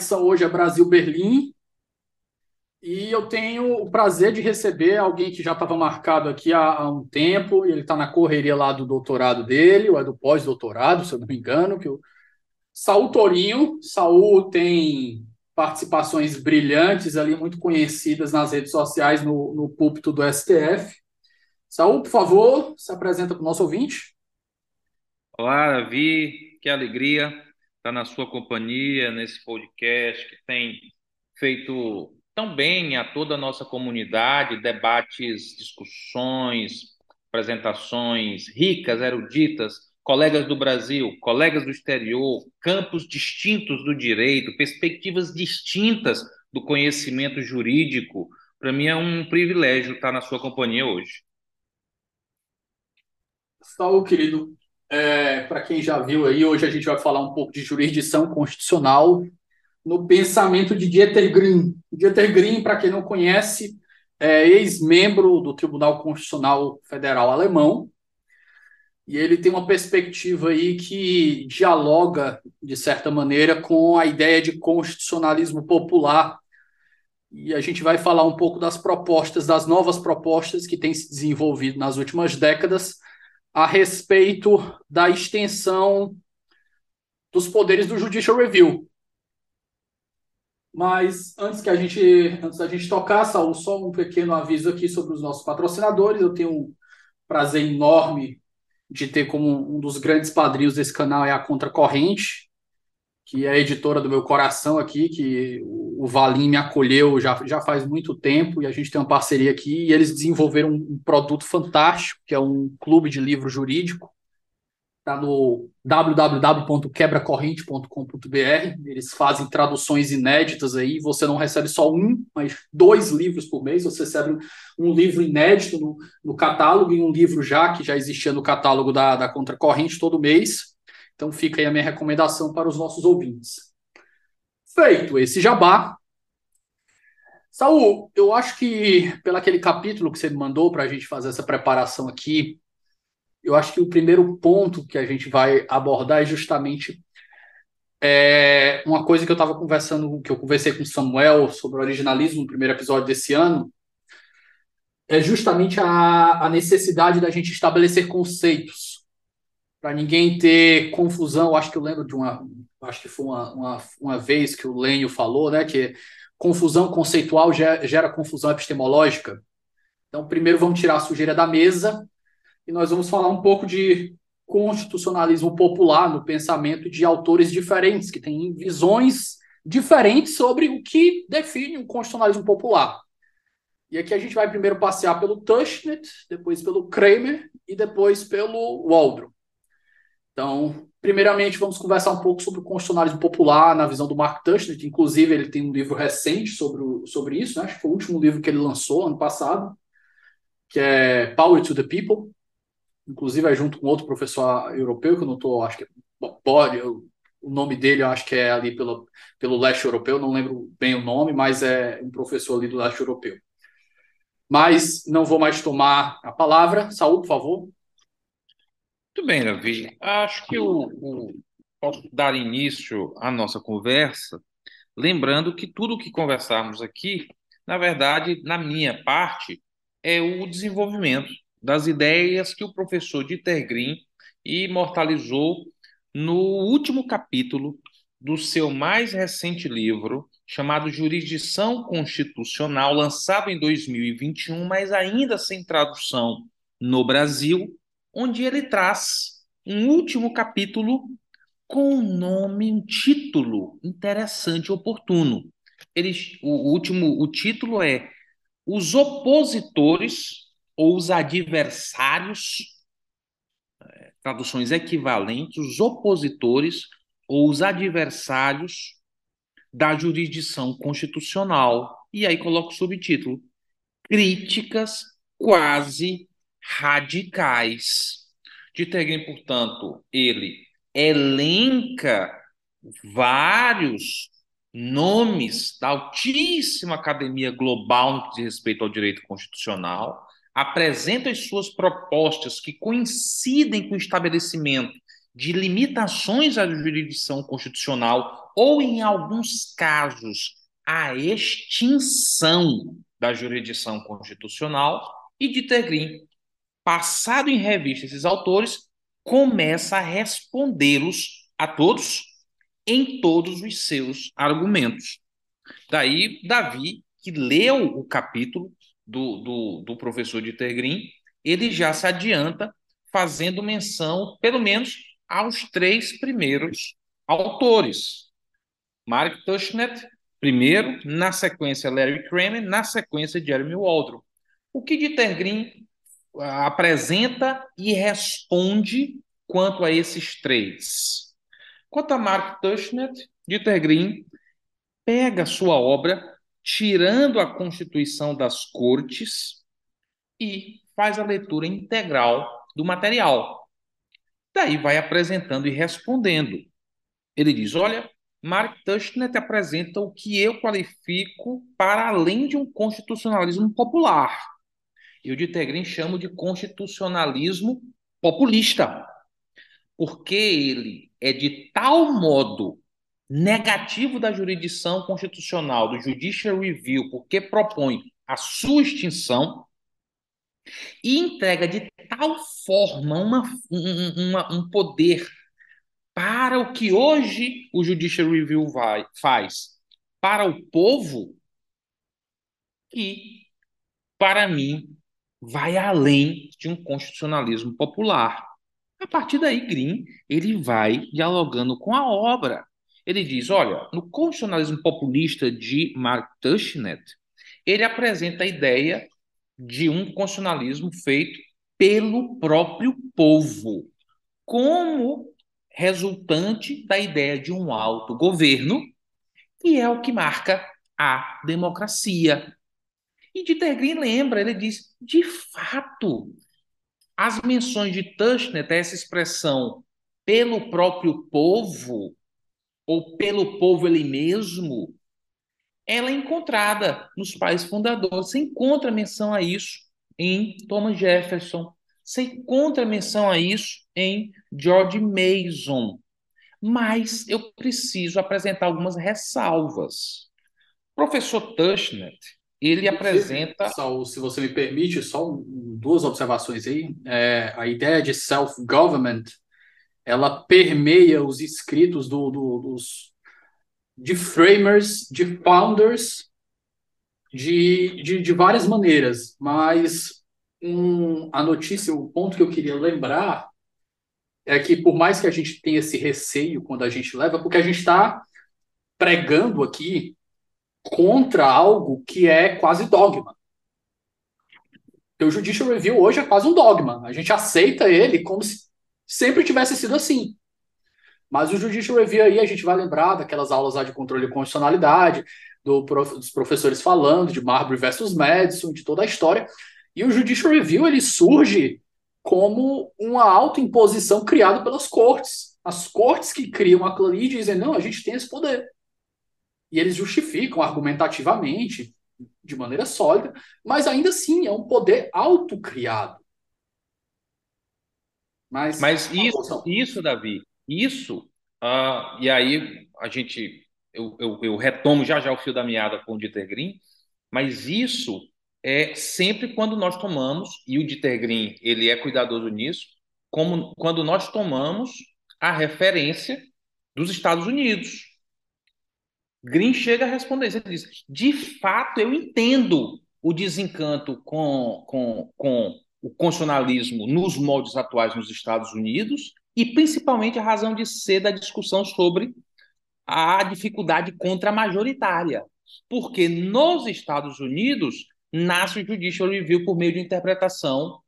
Conexão hoje é Brasil-Berlim. E eu tenho o prazer de receber alguém que já estava marcado aqui há, há, um tempo, e ele está na correria lá do doutorado dele, ou é do pós-doutorado, se eu não me engano, que o Saul Torinho. Saul tem participações brilhantes ali, muito conhecidas nas redes sociais, no, no púlpito do STF. Saul, por favor, se apresenta para o nosso ouvinte. Olá, Davi, que alegria estar na sua companhia nesse podcast que tem feito tão bem a toda a nossa comunidade, debates, discussões, apresentações ricas, eruditas, colegas do Brasil, colegas do exterior, campos distintos do direito, perspectivas distintas do conhecimento jurídico. Para mim é um privilégio estar na sua companhia hoje. Salve, querido. É, Para quem já viu aí, hoje a gente vai falar um pouco de jurisdição constitucional no pensamento de Dieter Green. Dieter Green, para quem não conhece, é ex-membro do Tribunal Constitucional Federal Alemão, e ele tem uma perspectiva aí que dialoga, de certa maneira, com a ideia de constitucionalismo popular. E a gente vai falar um pouco das propostas, das novas propostas que têm se desenvolvido nas últimas décadas a respeito da extensão dos poderes do Judicial Review. Mas antes que a gente, antes da gente tocar, Saul, só um pequeno aviso aqui sobre os nossos patrocinadores. Eu tenho um prazer enorme de ter como um dos grandes padrinhos desse canal é a Contracorrente, que é a editora do meu coração aqui, que o Valim me acolheu já, já faz muito tempo e a gente tem uma parceria aqui e eles desenvolveram um produto fantástico, que é um clube de livro jurídico. Está no www.quebracorrente.com.br. Eles fazem traduções inéditas aí. Você não recebe só um, mas dois livros por mês. Você recebe um livro inédito no, no catálogo e um livro já que já existia no catálogo da, da Contracorrente todo mês. Então fica aí a minha recomendação para os nossos ouvintes. Feito esse jabá. Saul, eu acho que pelo aquele capítulo que você me mandou para a gente fazer essa preparação aqui, eu acho que o primeiro ponto que a gente vai abordar é justamente é, uma coisa que eu estava conversando, que eu conversei com o Samuel sobre o originalismo no primeiro episódio desse ano, é justamente a, a necessidade da gente estabelecer conceitos para ninguém ter confusão. Acho que eu lembro de uma, acho que foi uma, uma, uma vez que o Lênio falou, né, que confusão conceitual gera, gera confusão epistemológica. Então, primeiro vamos tirar a sujeira da mesa e nós vamos falar um pouco de constitucionalismo popular no pensamento de autores diferentes, que têm visões diferentes sobre o que define o constitucionalismo popular. E aqui a gente vai primeiro passear pelo Tushnet, depois pelo Kramer e depois pelo Waldron. Então, primeiramente, vamos conversar um pouco sobre o constitucionalismo popular na visão do Mark Tushnet. Inclusive, ele tem um livro recente sobre, o, sobre isso, né? acho que foi o último livro que ele lançou ano passado, que é Power to the People. Inclusive, é junto com outro professor europeu, que eu não estou, acho que pode, eu o nome dele, eu acho que é ali pelo, pelo leste europeu, não lembro bem o nome, mas é um professor ali do leste europeu. Mas não vou mais tomar a palavra. Saúl, por favor. Muito bem, Davi. Acho que o, posso dar início à nossa conversa, lembrando que tudo o que conversarmos aqui, na verdade, na minha parte, é o desenvolvimento das ideias que o professor Dieter Green imortalizou no último capítulo do seu mais recente livro, chamado Jurisdição Constitucional, lançado em 2021, mas ainda sem tradução no Brasil, onde ele traz um último capítulo com um nome, um título interessante, oportuno. Ele, o, último, o título é Os opositores ou os adversários, é, traduções equivalentes, os opositores ou os adversários da jurisdição constitucional. E aí coloca o subtítulo: Críticas quase radicais. De Tegrin, portanto, ele elenca vários nomes da altíssima academia global no que diz respeito ao direito constitucional, apresenta as suas propostas que coincidem com o estabelecimento de limitações à jurisdição constitucional ou, em alguns casos, a extinção da jurisdição constitucional, e de Tegrin, passado em revista esses autores, começa a respondê-los a todos em todos os seus argumentos. Daí, Davi, que leu o capítulo do, do, do professor de Green, ele já se adianta fazendo menção, pelo menos, aos três primeiros autores. Mark Tushnet, primeiro, na sequência Larry Kramer, na sequência Jeremy Waldron. O que Dieter Green apresenta e responde quanto a esses três. Quanto a Mark Tushnet, Dieter Green pega sua obra, tirando a Constituição das Cortes, e faz a leitura integral do material. Daí vai apresentando e respondendo. Ele diz: Olha, Mark Tushnet apresenta o que eu qualifico para além de um constitucionalismo popular e o de Tegrin chamo de constitucionalismo populista, porque ele é de tal modo negativo da jurisdição constitucional, do judicial review, porque propõe a sua extinção e entrega de tal forma uma, uma, um poder para o que hoje o judicial review vai, faz para o povo que, para mim, vai além de um constitucionalismo popular. A partir daí, Green ele vai dialogando com a obra. Ele diz, olha, no constitucionalismo populista de Mark Tushnet, ele apresenta a ideia de um constitucionalismo feito pelo próprio povo, como resultante da ideia de um autogoverno, que é o que marca a democracia. E Dieter Green lembra, ele diz, de fato, as menções de Tushnet, essa expressão pelo próprio povo, ou pelo povo ele mesmo, ela é encontrada nos pais fundadores. Você encontra menção a isso em Thomas Jefferson, você encontra menção a isso em George Mason. Mas eu preciso apresentar algumas ressalvas. professor Tushnet, ele apresenta. Saul, se você me permite, só duas observações aí. É, a ideia de self-government ela permeia os escritos do, do, dos, de framers, de founders, de, de, de várias maneiras. Mas um, a notícia, o ponto que eu queria lembrar é que, por mais que a gente tenha esse receio quando a gente leva, porque a gente está pregando aqui contra algo que é quase dogma. O Judicial Review hoje é quase um dogma. A gente aceita ele como se sempre tivesse sido assim. Mas o Judicial Review aí a gente vai lembrar daquelas aulas lá de controle de constitucionalidade, do dos professores falando de Marbury versus Madison, de toda a história. E o Judicial Review ele surge como uma autoimposição criada pelas cortes as cortes que criam aquilo ali dizem, não, a gente tem esse poder. E eles justificam argumentativamente, de maneira sólida, mas ainda assim é um poder autocriado. Mas, mas isso, isso, Davi, isso, uh, e aí a gente, eu, eu, eu, retomo já já o fio da meada com o Dieter Green, mas isso é sempre quando nós tomamos, e o Dieter Green, ele é cuidadoso nisso, como quando nós tomamos a referência dos Estados Unidos. Green chega a responder, ele diz, de fato eu entendo o desencanto com, com, com o constitucionalismo nos moldes atuais nos Estados Unidos e principalmente a razão de ser da discussão sobre a dificuldade contra-majoritária. Porque nos Estados Unidos nasce o Judicial Review por meio de interpretação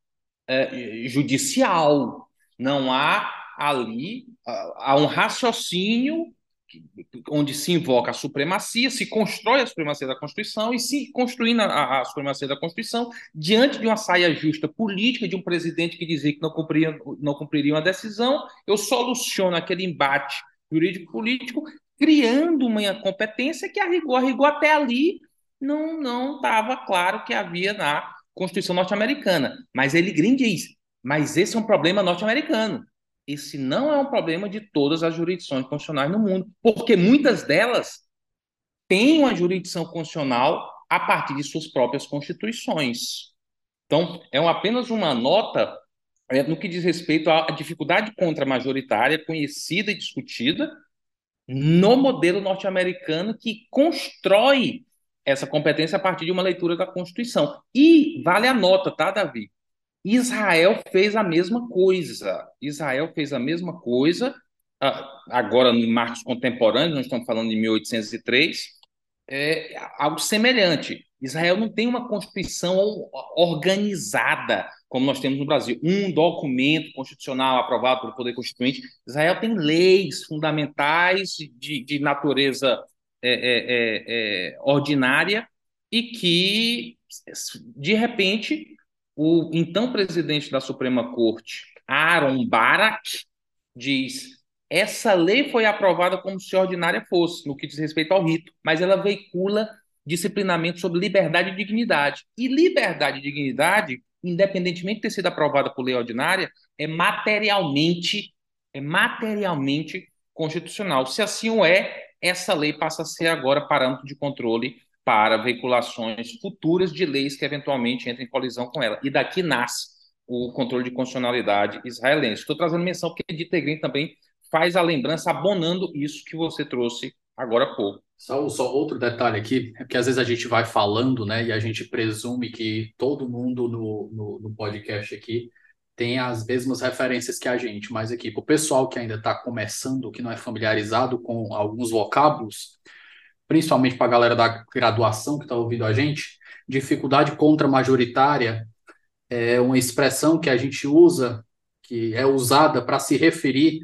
é, judicial. Não há ali há um raciocínio onde se invoca a supremacia, se constrói a supremacia da Constituição e se construindo a, a, supremacia da Constituição diante de uma saia justa política de um presidente que dizia que não cumpriria, não cumpriria uma decisão, eu soluciono aquele embate jurídico-político criando uma competência que a rigor, a rigor até ali não não estava claro que havia na Constituição norte-americana. Mas ele Green diz, mas esse é um problema norte-americano esse não é um problema de todas as jurisdições constitucionais no mundo, porque muitas delas têm uma jurisdição constitucional a partir de suas próprias constituições. Então, é apenas uma nota é, no que diz respeito à dificuldade contra-majoritária conhecida e discutida no modelo norte-americano que constrói essa competência a partir de uma leitura da Constituição. E vale a nota, tá, Davi? Israel fez a mesma coisa. Israel fez a mesma coisa, ah, agora em marcos contemporâneos, nós estamos falando de 1803, é algo semelhante. Israel não tem uma constituição organizada, como nós temos no Brasil, um documento constitucional aprovado pelo Poder Constituinte. Israel tem leis fundamentais de, de natureza é, é, é, é ordinária e que, de repente, o então presidente da Suprema Corte, Aaron Barak, diz: essa lei foi aprovada como se ordinária fosse, no que diz respeito ao rito, mas ela veicula disciplinamento sobre liberdade e dignidade. E liberdade e dignidade, independentemente de ter sido aprovada por lei ordinária, é materialmente, é materialmente constitucional. Se assim o é, essa lei passa a ser agora parâmetro de controle para veiculações futuras de leis que eventualmente entrem em colisão com ela. E daqui nasce o controle de constitucionalidade israelense. Estou trazendo menção porque Edith Green também faz a lembrança, abonando isso que você trouxe agora há pouco. Só, só outro detalhe aqui, é que às vezes a gente vai falando, né, e a gente presume que todo mundo no, no, no podcast aqui tem as mesmas referências que a gente, mas aqui, para o pessoal que ainda está começando, que não é familiarizado com alguns vocábulos, principalmente para a galera da graduação que está ouvindo a gente, dificuldade contra-majoritária é uma expressão que a gente usa, que é usada para se referir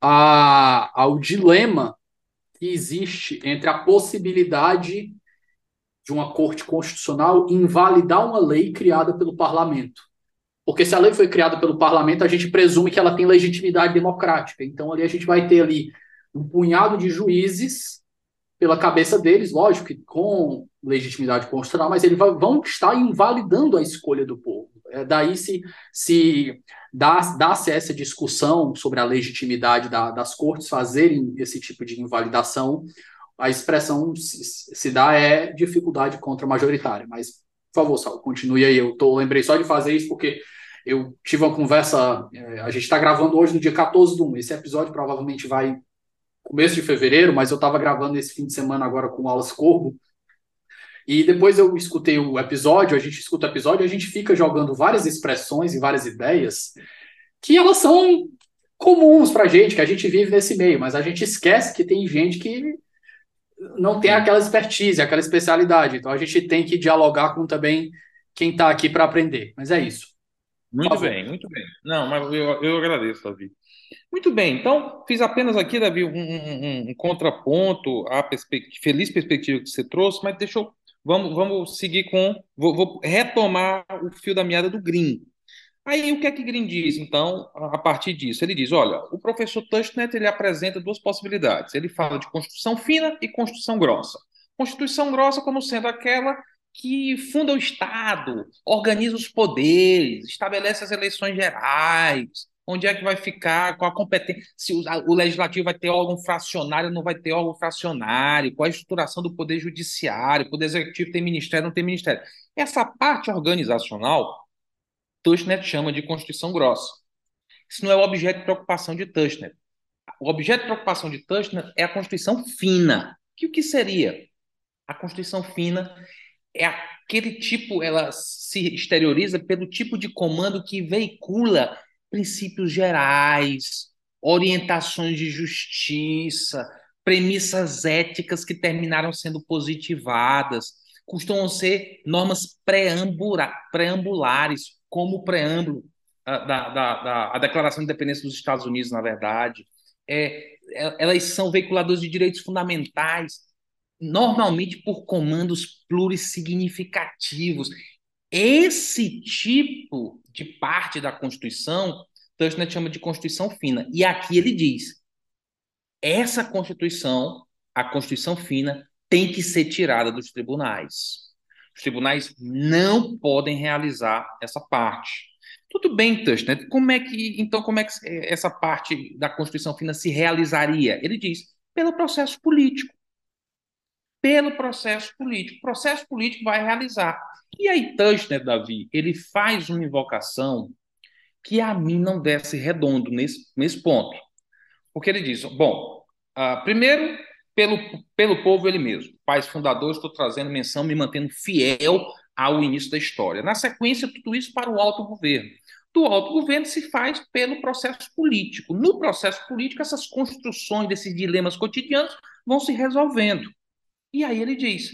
a, ao dilema que existe entre a possibilidade de uma corte constitucional invalidar uma lei criada pelo parlamento. Porque se a lei foi criada pelo parlamento, a gente presume que ela tem legitimidade democrática. Então ali a gente vai ter ali um punhado de juízes pela cabeça deles, lógico que com legitimidade constitucional, mas eles vão estar invalidando a escolha do povo. É, daí se, se dá-se dá essa discussão sobre a legitimidade da, das cortes fazerem esse tipo de invalidação, a expressão se, se dá é dificuldade contra majoritária. Mas, por favor, Sal, continue aí. Eu tô, lembrei só de fazer isso porque eu tive uma conversa. É, a gente está gravando hoje no dia 14 do 1. Esse episódio provavelmente vai começo de fevereiro, mas eu estava gravando esse fim de semana agora com o Alas Corbo. E depois eu escutei o episódio, a gente escuta o episódio, a gente fica jogando várias expressões e várias ideias que elas são comuns para a gente, que a gente vive nesse meio, mas a gente esquece que tem gente que não tem aquela expertise, aquela especialidade. Então a gente tem que dialogar com também quem está aqui para aprender. Mas é isso. Muito bem, muito bem. Não, mas eu, eu agradeço, Davi. Muito bem, então fiz apenas aqui, Davi, um, um, um contraponto à feliz perspectiva que você trouxe, mas deixa eu. Vamos, vamos seguir com. Vou, vou, retomar o fio da meada do Green. Aí o que é que Green diz, então, a partir disso? Ele diz, olha, o professor Tushnet ele apresenta duas possibilidades. Ele fala de construção fina e construção grossa. Constituição grossa como sendo aquela que funda o Estado, organiza os poderes, estabelece as eleições gerais, onde é que vai ficar, qual a competência, se o, o legislativo vai ter órgão fracionário, não vai ter órgão fracionário, qual a estruturação do poder judiciário, poder executivo tem ministério, não tem ministério. Essa parte organizacional, Tushnet chama de Constituição Grossa. Isso não é o objeto de preocupação de Tushnet. O objeto de preocupação de Tushnet é a Constituição Fina. Que o que seria? A Constituição Fina é aquele tipo, ela se exterioriza pelo tipo de comando que veicula princípios gerais, orientações de justiça, premissas éticas que terminaram sendo positivadas, costumam ser normas preambulares, como o preâmbulo da, da, da, a Declaração de Independência dos Estados Unidos, na verdade. É, é elas são veiculadoras de direitos fundamentais, normalmente por comandos plurissignificativos. Esse tipo de parte da Constituição, Tushnet chama de Constituição fina. E aqui ele diz: essa Constituição, a Constituição fina, tem que ser tirada dos tribunais. Os tribunais não podem realizar essa parte. Tudo bem, Tushnet, como é que então como é que essa parte da Constituição fina se realizaria? Ele diz: pelo processo político pelo processo político. O processo político vai realizar. E aí, Tushnet, Davi, ele faz uma invocação que a mim não desce redondo nesse, nesse ponto. Porque ele diz: bom, uh, primeiro, pelo, pelo povo ele mesmo. Pais fundadores, estou trazendo menção, me mantendo fiel ao início da história. Na sequência, tudo isso para o alto governo. Do alto governo se faz pelo processo político. No processo político, essas construções desses dilemas cotidianos vão se resolvendo. E aí ele diz: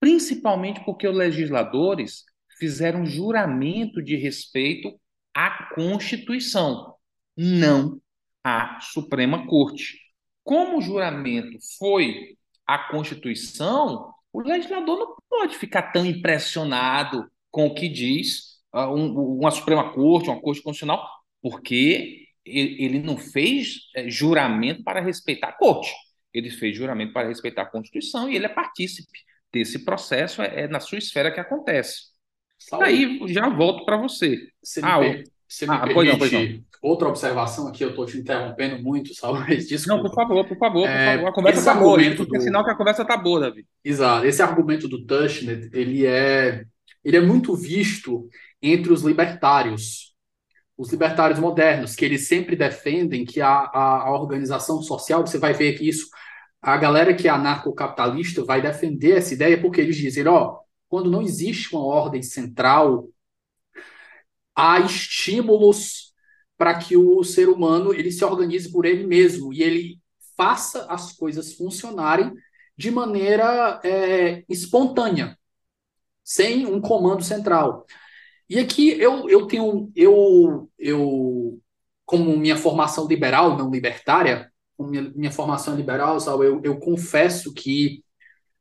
principalmente porque os legisladores fizeram juramento de respeito à Constituição, não à Suprema Corte. Como o juramento foi à Constituição, o legislador não pode ficar tão impressionado com o que diz um, uma Suprema Corte, uma Corte Constitucional, porque ele não fez eh, juramento para respeitar a Corte ele fez juramento para respeitar a Constituição e ele é partícipe desse processo, é, é na sua esfera que acontece. Saúde. Aí já volto para você. Você me, ah, per... você me ah, permite pois não, pois não. outra observação aqui, eu estou te interrompendo muito, Saúde, desculpa. Não, por favor, por favor, é, por favor. A conversa está boa, do... é sinal que a conversa está boa, Davi. Exato, esse argumento do Tushnet, ele é, ele é muito visto entre os libertários, os libertários modernos, que eles sempre defendem que a, a, a organização social, você vai ver que isso a galera que é anarcocapitalista vai defender essa ideia porque eles dizem, ó, quando não existe uma ordem central, há estímulos para que o ser humano ele se organize por ele mesmo e ele faça as coisas funcionarem de maneira é, espontânea, sem um comando central. E aqui eu, eu tenho, eu, eu, como minha formação liberal, não libertária, minha, minha formação liberal, eu, eu confesso que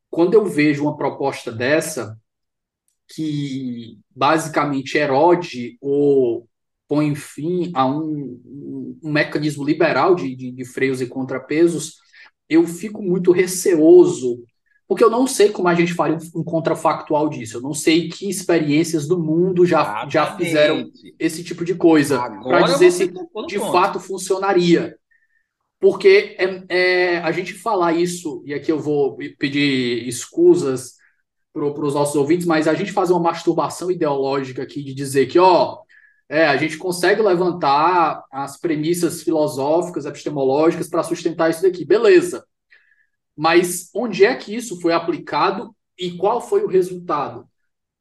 quando eu vejo uma proposta dessa, que basicamente erode ou põe fim a um, um, um mecanismo liberal de, de, de, freios e contrapesos, eu fico muito receoso, porque eu não sei como a gente faria um, um contrafactual disso, eu não sei que experiências do mundo já, já fizeram esse tipo de coisa, para dizer se de fato funcionaria. Porque é, é, a gente falar isso, e aqui eu vou pedir escusas para os nossos ouvintes, mas a gente fazer uma masturbação ideológica aqui de dizer que, ó, é, a gente consegue levantar as premissas filosóficas, epistemológicas para sustentar isso daqui, beleza. Mas onde é que isso foi aplicado e qual foi o resultado?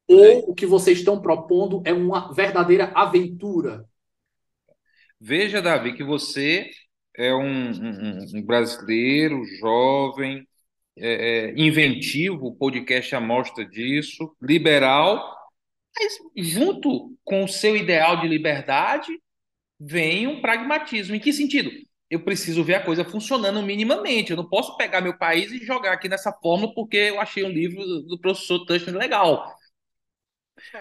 Ou o que vocês estão propondo é uma verdadeira aventura? Veja, Davi, que você é um, um, um brasileiro jovem, é, é, inventivo, o podcast amostra disso, liberal, mas junto com o seu ideal de liberdade vem um pragmatismo. Em que sentido? Eu preciso ver a coisa funcionando minimamente. Eu não posso pegar meu país e jogar aqui nessa fórmula porque eu achei um livro do professor Tushman legal.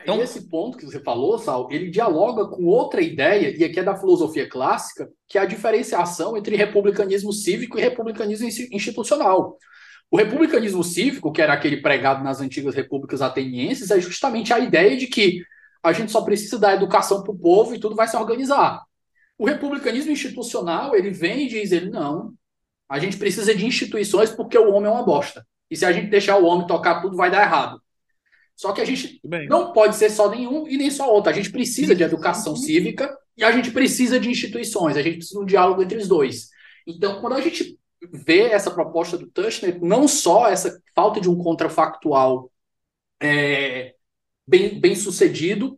Então, e esse ponto que você falou, Sal, ele dialoga com outra ideia, e aqui é da filosofia clássica, que é a diferenciação entre republicanismo cívico e republicanismo institucional. O republicanismo cívico, que era aquele pregado nas antigas repúblicas atenienses, é justamente a ideia de que a gente só precisa dar educação para o povo e tudo vai se organizar. O republicanismo institucional, ele vem e diz, ele, não, a gente precisa de instituições porque o homem é uma bosta. E se a gente deixar o homem tocar tudo, vai dar errado. Só que a gente Bem. não pode ser só nenhum e nem só outro. A gente precisa de educação cívica e a gente precisa de instituições. A gente precisa de um diálogo entre os dois. Então, quando a gente vê essa proposta do Tushnet, não só essa falta de um contrafactual é, bem, bem sucedido,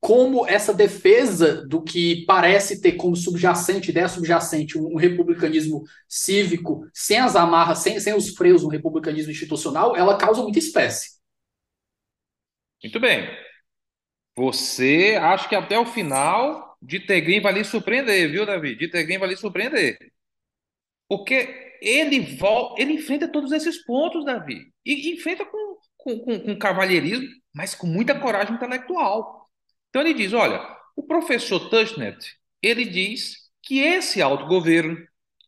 como essa defesa do que parece ter como subjacente, ideia subjacente, um, um republicanismo cívico, sem as amarras, sem, sem os freios no republicanismo institucional, ela causa muita espécie. Muito bem. Você acha que até o final de Tegrin vai lhe surpreender, viu, Davi? De Tegrin vai lhe surpreender. Porque ele volta, ele enfrenta todos esses pontos, Davi. E enfrenta com, com, com, com cavalheirismo, mas com muita coragem intelectual. Então ele diz: olha, o professor Tushnet, ele diz que esse autogoverno,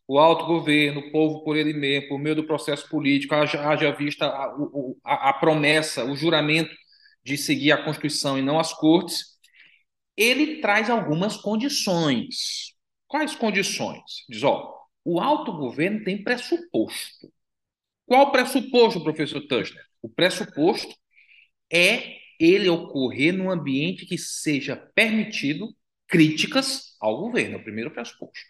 o autogoverno, o povo por ele mesmo, por meio do processo político, haja, haja vista a, a, a promessa, o juramento de seguir a Constituição e não as cortes, ele traz algumas condições. Quais condições? Diz, ó, o autogoverno tem pressuposto. Qual pressuposto, professor Tushner? O pressuposto é ele ocorrer num ambiente que seja permitido críticas ao governo, é o primeiro pressuposto.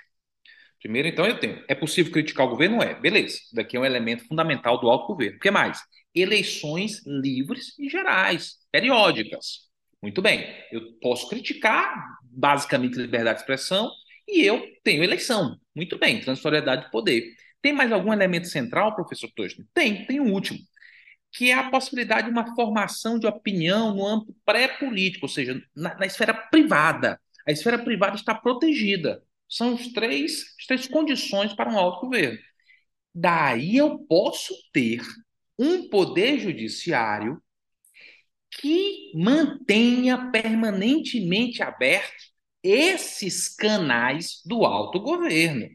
Primeiro, então, eu tenho. É possível criticar o governo? É. Beleza. Daqui é um elemento fundamental do autogoverno. O que mais? Eleições livres e gerais, periódicas. Muito bem. Eu posso criticar, basicamente, liberdade de expressão, e eu tenho eleição. Muito bem. Transitoriedade de poder. Tem mais algum elemento central, professor Tostin? Tem. Tem um último que é a possibilidade de uma formação de opinião no âmbito pré-político, ou seja, na, na, esfera privada. A esfera privada está protegida. São os três, as três condições para um autogoverno. Daí eu posso ter um poder judiciário que mantenha permanentemente abertos esses canais do autogoverno.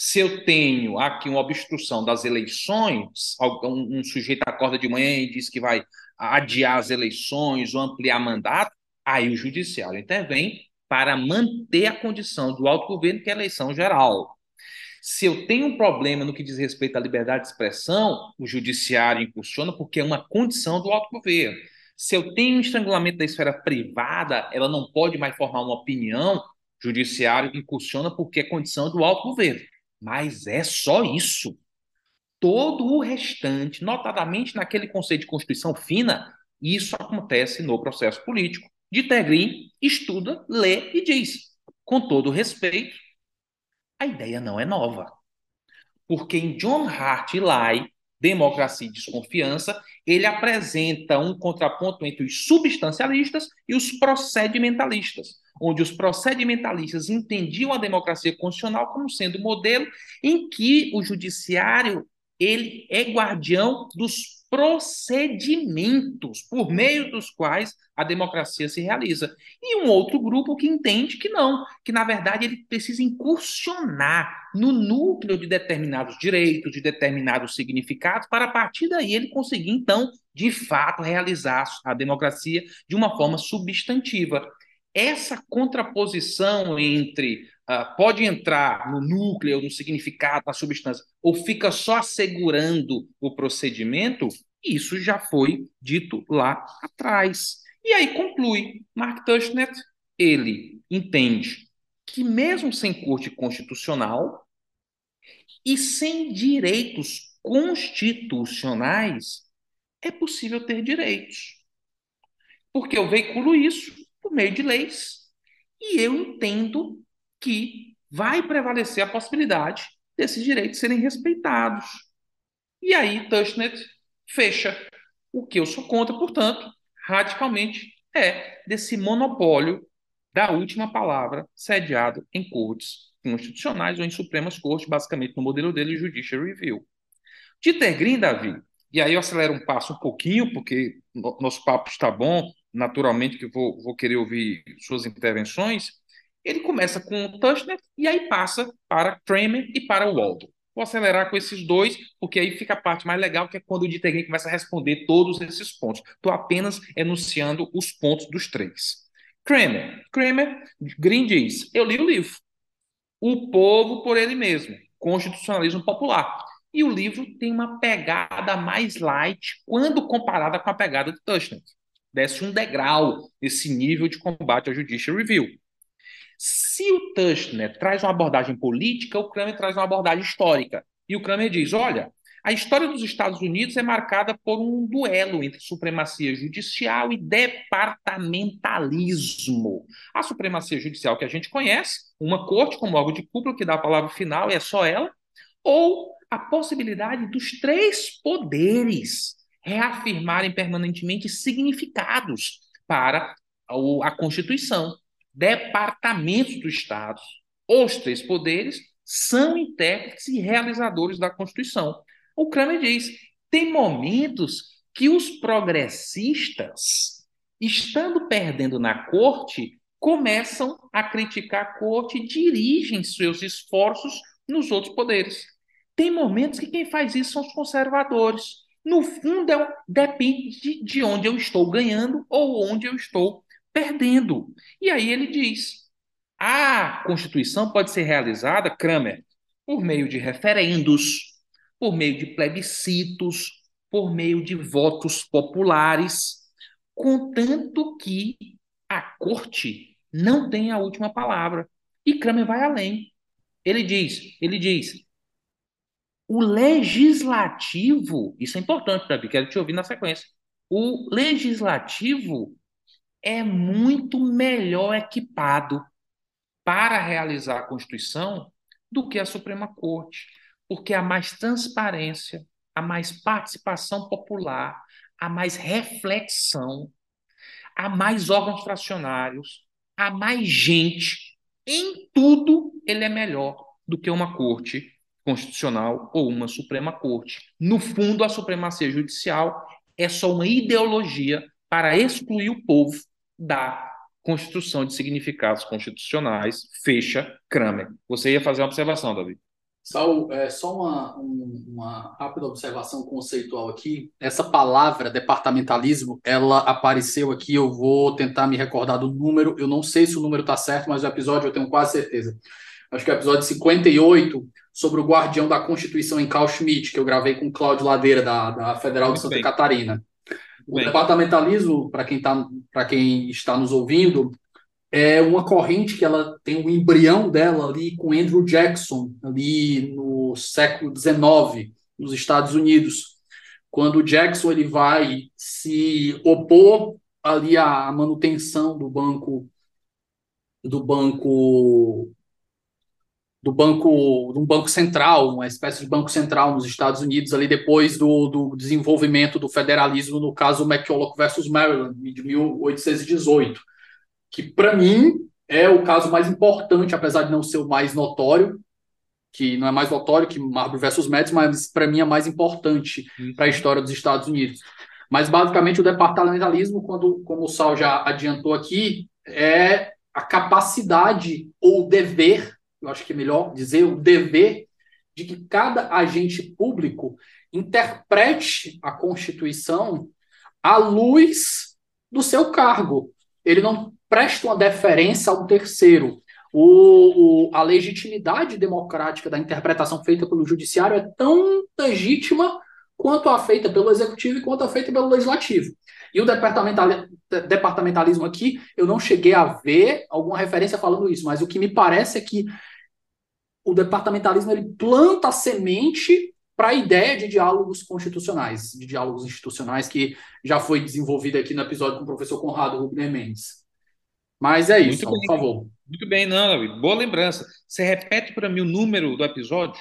Se eu tenho aqui uma obstrução das eleições, um, um sujeito acorda de manhã e diz que vai adiar as eleições ou ampliar mandato, aí o judiciário intervém para manter a condição do autogoverno, que é a eleição geral. Se eu tenho um problema no que diz respeito à liberdade de expressão, o judiciário incursiona porque é uma condição do autogoverno. Se eu tenho um estrangulamento da esfera privada, ela não pode mais formar uma opinião, o judiciário incursiona porque é condição do autogoverno. Mas é só isso. Todo o restante, notadamente naquele conceito de Constituição fina, isso acontece no processo político. De Tegrin estuda, lê e diz, com todo respeito, a ideia não é nova. Porque em John Hart e Lai, Democracia e Desconfiança, ele apresenta um contraponto entre os substancialistas e os procedimentalistas, onde os procedimentalistas entendiam a democracia constitucional como sendo modelo em que o judiciário ele é guardião dos procedimentos por meio dos quais a democracia se realiza. E um outro grupo que entende que não, que na verdade ele precisa incursionar no núcleo de determinados direitos, de determinados significados, para a partir daí ele conseguir, então, de fato, realizar a democracia de uma forma substantiva. Essa contraposição entre uh, pode entrar no núcleo, no significado, na substância, ou fica só assegurando o procedimento, isso já foi dito lá atrás. E aí conclui, Mark Tushnet, ele entende que mesmo sem corte constitucional e sem direitos constitucionais, é possível ter direitos. Porque eu veiculo isso por meio de leis. E eu entendo que vai prevalecer a possibilidade desses direitos serem respeitados. E aí Tushnet fecha. O que eu sou contra, portanto, radicalmente, é desse monopólio da última palavra sediado em cortes constitucionais ou em Supremas Cortes, basicamente no modelo dele, Judicial Review. Dieter Green, Davi, e aí eu acelero um passo um pouquinho, porque nosso papo está bom, naturalmente que vou, vou querer ouvir suas intervenções, ele começa com o Tushnet e aí passa para Kramer e para o Waldron. Vou acelerar com esses dois, porque aí fica a parte mais legal, que é quando o Dieter começa a responder todos esses pontos. Estou apenas enunciando os pontos dos três. Kramer. Kramer, Green diz, eu li o livro. O povo por ele mesmo. Constitucionalismo popular. E o livro tem uma pegada mais light quando comparada com a pegada de Tushnet. Desce um degrau nesse nível de combate ao Judicial Review. Se o Tushnet traz uma abordagem política, o Kramer traz uma abordagem histórica. E o Kramer diz: olha, a história dos Estados Unidos é marcada por um duelo entre supremacia judicial e departamentalismo. A supremacia judicial que a gente conhece, uma corte como órgão de cúpula que dá a palavra final e é só ela, ou a possibilidade dos três poderes reafirmarem permanentemente significados para a Constituição departamentos do Estado, os três poderes, são intérpretes e realizadores da Constituição. O Kramer diz: tem momentos que os progressistas, estando perdendo na corte, começam a criticar a corte e dirigem seus esforços nos outros poderes. Tem momentos que quem faz isso são os conservadores. No fundo, é, depende de, de onde eu estou ganhando ou onde eu estou perdendo. E aí ele diz: a Constituição pode ser realizada, Kramer, por meio de referendos, por meio de plebiscitos, por meio de votos populares, contanto que a corte não tem a última palavra. E Kramer vai além. Ele diz, ele diz, o legislativo, isso é importante, Davi, quero te ouvir na sequência. O legislativo é muito melhor equipado para realizar a Constituição do que a Suprema Corte, porque há mais transparência, há mais participação popular, há mais reflexão, há mais órgãos fracionários, há mais gente. Em tudo, ele é melhor do que uma corte constitucional ou uma Suprema Corte. No fundo, a supremacia judicial é só uma ideologia para excluir o povo da construção de significados constitucionais, fecha Kramer. Você ia fazer uma observação, Davi. Saul, é, só uma, uma rápida observação conceitual aqui. Essa palavra departamentalismo, ela apareceu aqui. Eu vou tentar me recordar do número. Eu não sei se o número está certo, mas o episódio eu tenho quase certeza. Acho que é o episódio 58 sobre o guardião da Constituição em Carl Schmitt, que eu gravei com o Cláudio Ladeira, da, da Federal de Santa bem. Catarina. O Bem. departamentalismo, para quem, tá, quem está nos ouvindo, é uma corrente que ela tem um embrião dela ali com Andrew Jackson, ali no século XIX, nos Estados Unidos. Quando Jackson ele vai se opor ali à manutenção do banco do banco do banco, de um banco central, uma espécie de banco central nos Estados Unidos, ali depois do, do desenvolvimento do federalismo, no caso McCulloch versus Maryland, de 1818, que para mim é o caso mais importante, apesar de não ser o mais notório, que não é mais notório que Marbury versus Madison, mas para mim é mais importante para a história dos Estados Unidos. Mas basicamente o departamentalismo, quando, como o Sal já adiantou aqui, é a capacidade ou dever eu acho que é melhor dizer, o dever de que cada agente público interprete a Constituição à luz do seu cargo. Ele não presta uma deferência ao terceiro. O, o, a legitimidade democrática da interpretação feita pelo judiciário é tão legítima quanto a feita pelo executivo e quanto a feita pelo legislativo. E o departamentalismo aqui, eu não cheguei a ver alguma referência falando isso, mas o que me parece é que o departamentalismo ele planta a semente para a ideia de diálogos constitucionais, de diálogos institucionais, que já foi desenvolvida aqui no episódio com o professor Conrado Rubner Mendes. Mas é isso, por favor. Muito bem, não. Boa lembrança. Você repete para mim o número do episódio?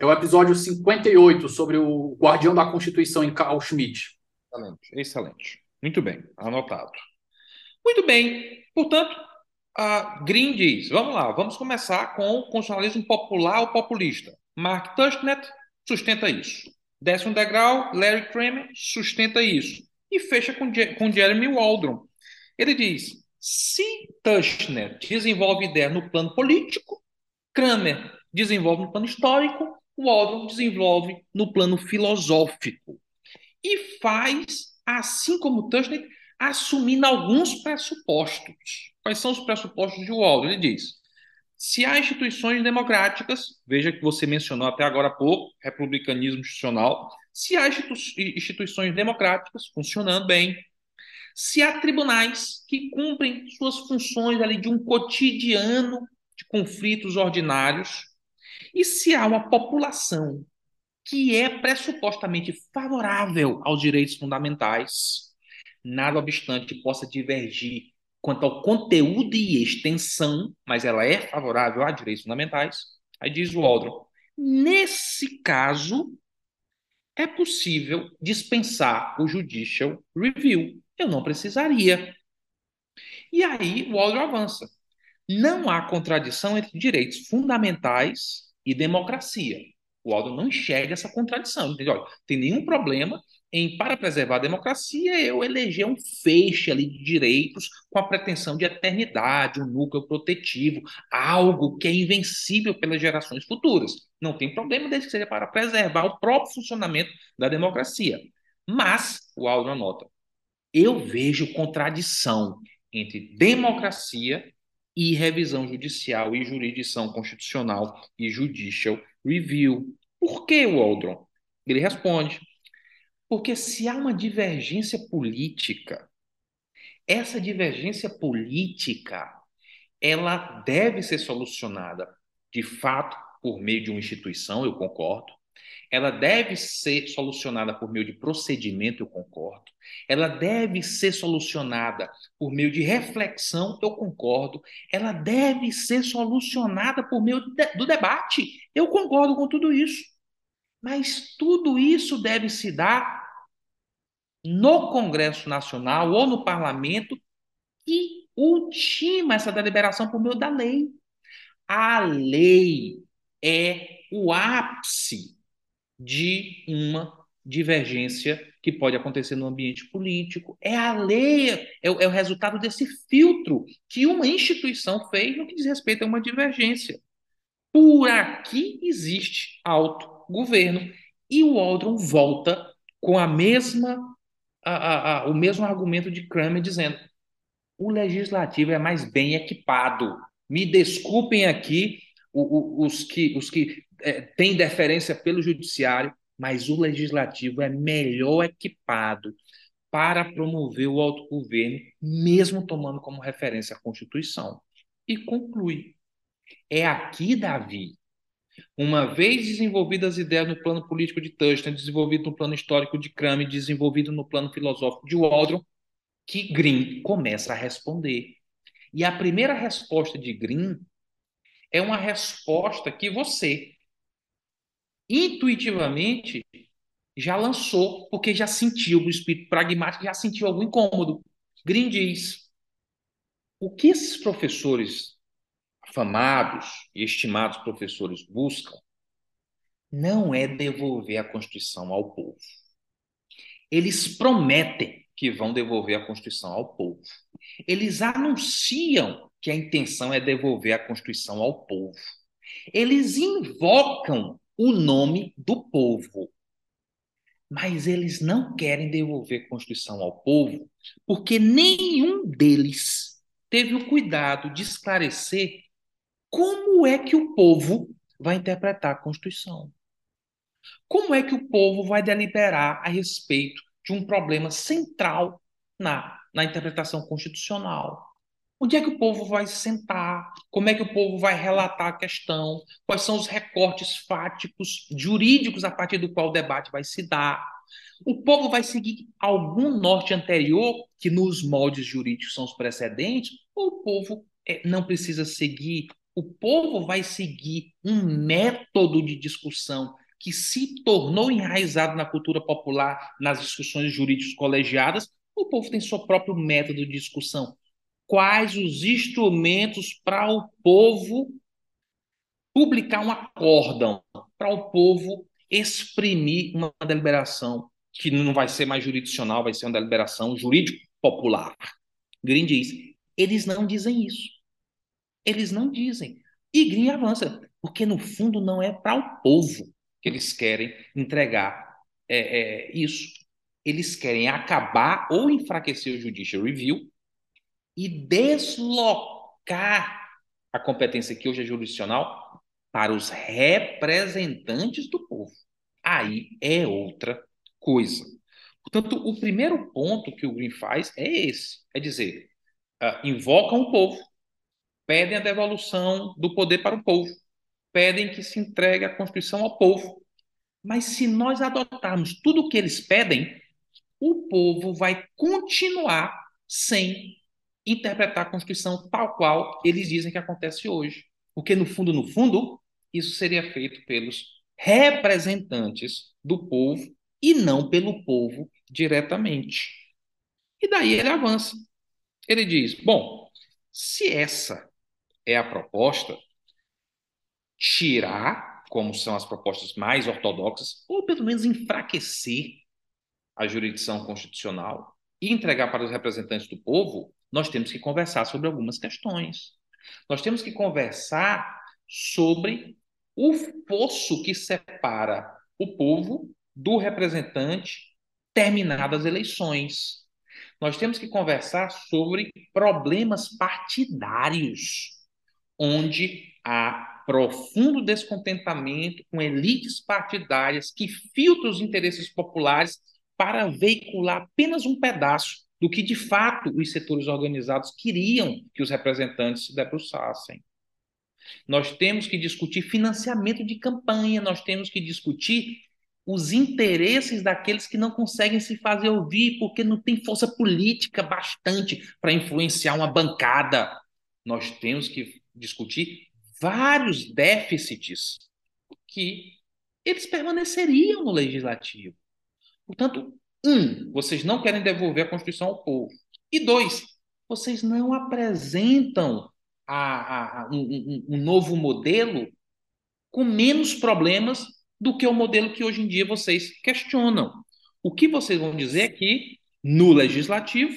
É o episódio 58, sobre o guardião da Constituição em Carl Schmitt. Excelente, excelente. Muito bem, anotado. Muito bem. Portanto, a Green diz: vamos lá, vamos começar com o constitucionalismo popular ou populista. Mark Tushnet sustenta isso. Desce um degrau, Larry Kramer sustenta isso. E fecha com, com Jeremy Waldron. Ele diz: se Tushner desenvolve ideia no plano político, Kramer desenvolve no plano histórico, Waldron desenvolve no plano filosófico. E faz, assim como Tushner, assumindo alguns pressupostos. Quais são os pressupostos de Waldron? Ele diz: se há instituições democráticas, veja que você mencionou até agora há pouco, republicanismo institucional, se há institu instituições democráticas funcionando bem, se há tribunais que cumprem suas funções ali de um cotidiano de conflitos ordinários, e se há uma população que é pressupostamente favorável aos direitos fundamentais, nada obstante possa divergir quanto ao conteúdo e extensão, mas ela é favorável a direitos fundamentais, aí diz o Waldron, nesse caso, é possível dispensar o judicial review. Eu não precisaria. E aí o Waldron avança. Não há contradição entre direitos fundamentais e democracia. O Aldo não enxerga essa contradição. Entende? Olha, tem nenhum problema em, para preservar a democracia, eu eleger um feixe ali de direitos com a pretensão de eternidade, um núcleo protetivo, algo que é invencível pelas gerações futuras. Não tem problema desde que seja para preservar o próprio funcionamento da democracia. Mas, o Aldo anota, eu vejo contradição entre democracia e revisão judicial e jurisdição constitucional e judicial review. Por que, Waldron? Ele responde: porque se há uma divergência política, essa divergência política ela deve ser solucionada de fato por meio de uma instituição, eu concordo. Ela deve ser solucionada por meio de procedimento, eu concordo. Ela deve ser solucionada por meio de reflexão, eu concordo. Ela deve ser solucionada por meio do debate, eu concordo com tudo isso. Mas tudo isso deve se dar no Congresso Nacional ou no Parlamento que ultima essa deliberação por meio da lei. A lei é o ápice de uma divergência que pode acontecer no ambiente político. É a lei, é, é, o resultado desse filtro que uma instituição fez no que diz respeito a uma divergência. Por aqui existe autogoverno. E o Aldron volta com a mesma, a, a, a, o mesmo argumento de Kramer, dizendo o legislativo é mais bem equipado. Me desculpem aqui o, o, os que, os que é, têm deferência pelo judiciário, mas o legislativo é melhor equipado para promover o autogoverno, mesmo tomando como referência a Constituição. E conclui: é aqui, Davi, uma vez desenvolvidas as ideias no plano político de Thurston, desenvolvido no plano histórico de Kramer, desenvolvido no plano filosófico de Waldron, que Green começa a responder. E a primeira resposta de Green é uma resposta que você intuitivamente já lançou, porque já sentiu o espírito pragmático, já sentiu algum incômodo. Green diz: o que esses professores afamados e estimados professores buscam não é devolver a Constituição ao povo. Eles prometem que vão devolver a Constituição ao povo. Eles anunciam que a intenção é devolver a Constituição ao povo. Eles invocam o nome do povo. Mas eles não querem devolver a Constituição ao povo porque nenhum deles teve o cuidado de esclarecer como é que o povo vai interpretar a Constituição. Como é que o povo vai deliberar a respeito de um problema central na, na interpretação constitucional? Onde é que o povo vai sentar? Como é que o povo vai relatar a questão? Quais são os recortes fáticos, jurídicos, a partir do qual o debate vai se dar? O povo vai seguir algum norte anterior, que nos moldes jurídicos são os precedentes, ou o povo é, não precisa seguir? O povo vai seguir um método de discussão que se tornou enraizado na cultura popular, nas discussões jurídicas colegiadas, o povo tem seu próprio método de discussão quais os instrumentos para o povo publicar um acórdão, para o povo exprimir uma deliberação que não vai ser mais jurisdicional, vai ser uma deliberação jurídico popular. Green diz: eles não dizem isso. Eles não dizem. E Green avança, porque no fundo não é para o povo que eles querem entregar é, é, isso. Eles querem acabar ou enfraquecer o Judicial Review e deslocar a competência que hoje é jurisdicional para os representantes do povo. Aí é outra coisa. Portanto, o primeiro ponto que o Green faz é esse: é dizer, uh, invocam o povo, pedem a devolução do poder para o povo, pedem que se entregue a Constituição ao povo. Mas se nós adotarmos tudo o que eles pedem, o povo vai continuar sem interpretar a Constituição tal qual eles dizem que acontece hoje. Porque, no fundo, no fundo, isso seria feito pelos representantes do povo e não pelo povo diretamente. E daí ele avança. Ele diz: bom, se essa é a proposta, tirar, como são as propostas mais ortodoxas, ou pelo menos enfraquecer a jurisdição constitucional e entregar para os representantes do povo, nós temos que conversar sobre algumas questões. Nós temos que conversar sobre o fosso que separa o povo do representante terminadas as eleições. Nós temos que conversar sobre problemas partidários, onde há profundo descontentamento com elites partidárias que filtram os interesses populares para veicular apenas um pedaço do que de fato os setores organizados queriam que os representantes se debruçassem. Nós temos que discutir financiamento de campanha, nós temos que discutir os interesses daqueles que não conseguem se fazer ouvir porque não tem força política bastante para influenciar uma bancada. Nós temos que discutir vários déficits que eles permaneceriam no legislativo. Portanto, um, vocês não querem devolver a Constituição ao povo. E dois, vocês não apresentam a, a, um, um, um novo modelo com menos problemas do que o modelo que hoje em dia vocês questionam. O que vocês vão dizer é que, no legislativo,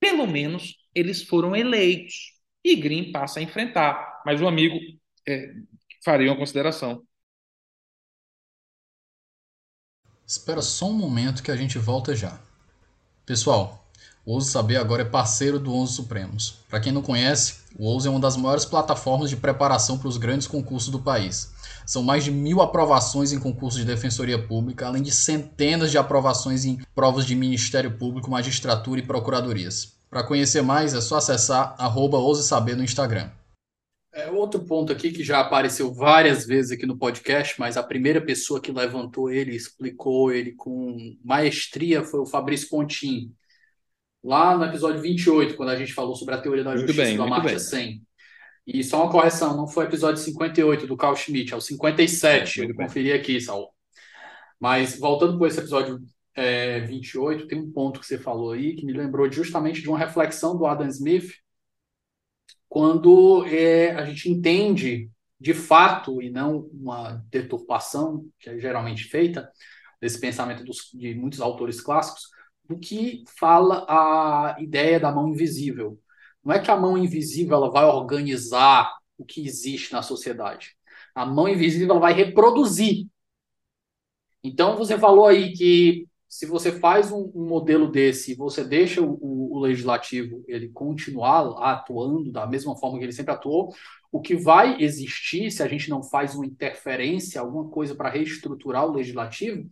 pelo menos eles foram eleitos. E Green passa a enfrentar. Mas o amigo é, faria uma consideração. Espera só um momento que a gente volta já. Pessoal, o Ouse Saber agora é parceiro do Onze Supremos. Para quem não conhece, o Ouse é uma das maiores plataformas de preparação para os grandes concursos do país. São mais de mil aprovações em concursos de defensoria pública, além de centenas de aprovações em provas de Ministério Público, magistratura e procuradorias. Para conhecer mais, é só acessar arroba Saber no Instagram. É, outro ponto aqui que já apareceu várias vezes aqui no podcast, mas a primeira pessoa que levantou ele, explicou ele com maestria foi o Fabrício Pontin. Lá no episódio 28, quando a gente falou sobre a teoria da muito justiça bem, da Marta 100. E só uma correção, não foi o episódio 58 do Carl Schmitt, é o 57. É, eu conferi aqui, Saul. Mas voltando para esse episódio é, 28, tem um ponto que você falou aí que me lembrou justamente de uma reflexão do Adam Smith quando é, a gente entende de fato e não uma deturpação que é geralmente feita desse pensamento dos, de muitos autores clássicos do que fala a ideia da mão invisível. Não é que a mão invisível ela vai organizar o que existe na sociedade. A mão invisível ela vai reproduzir. Então você falou aí que se você faz um, um modelo desse, você deixa o, o, legislativo ele continuar atuando da mesma forma que ele sempre atuou, o que vai existir se a gente não faz uma interferência, alguma coisa para reestruturar o legislativo,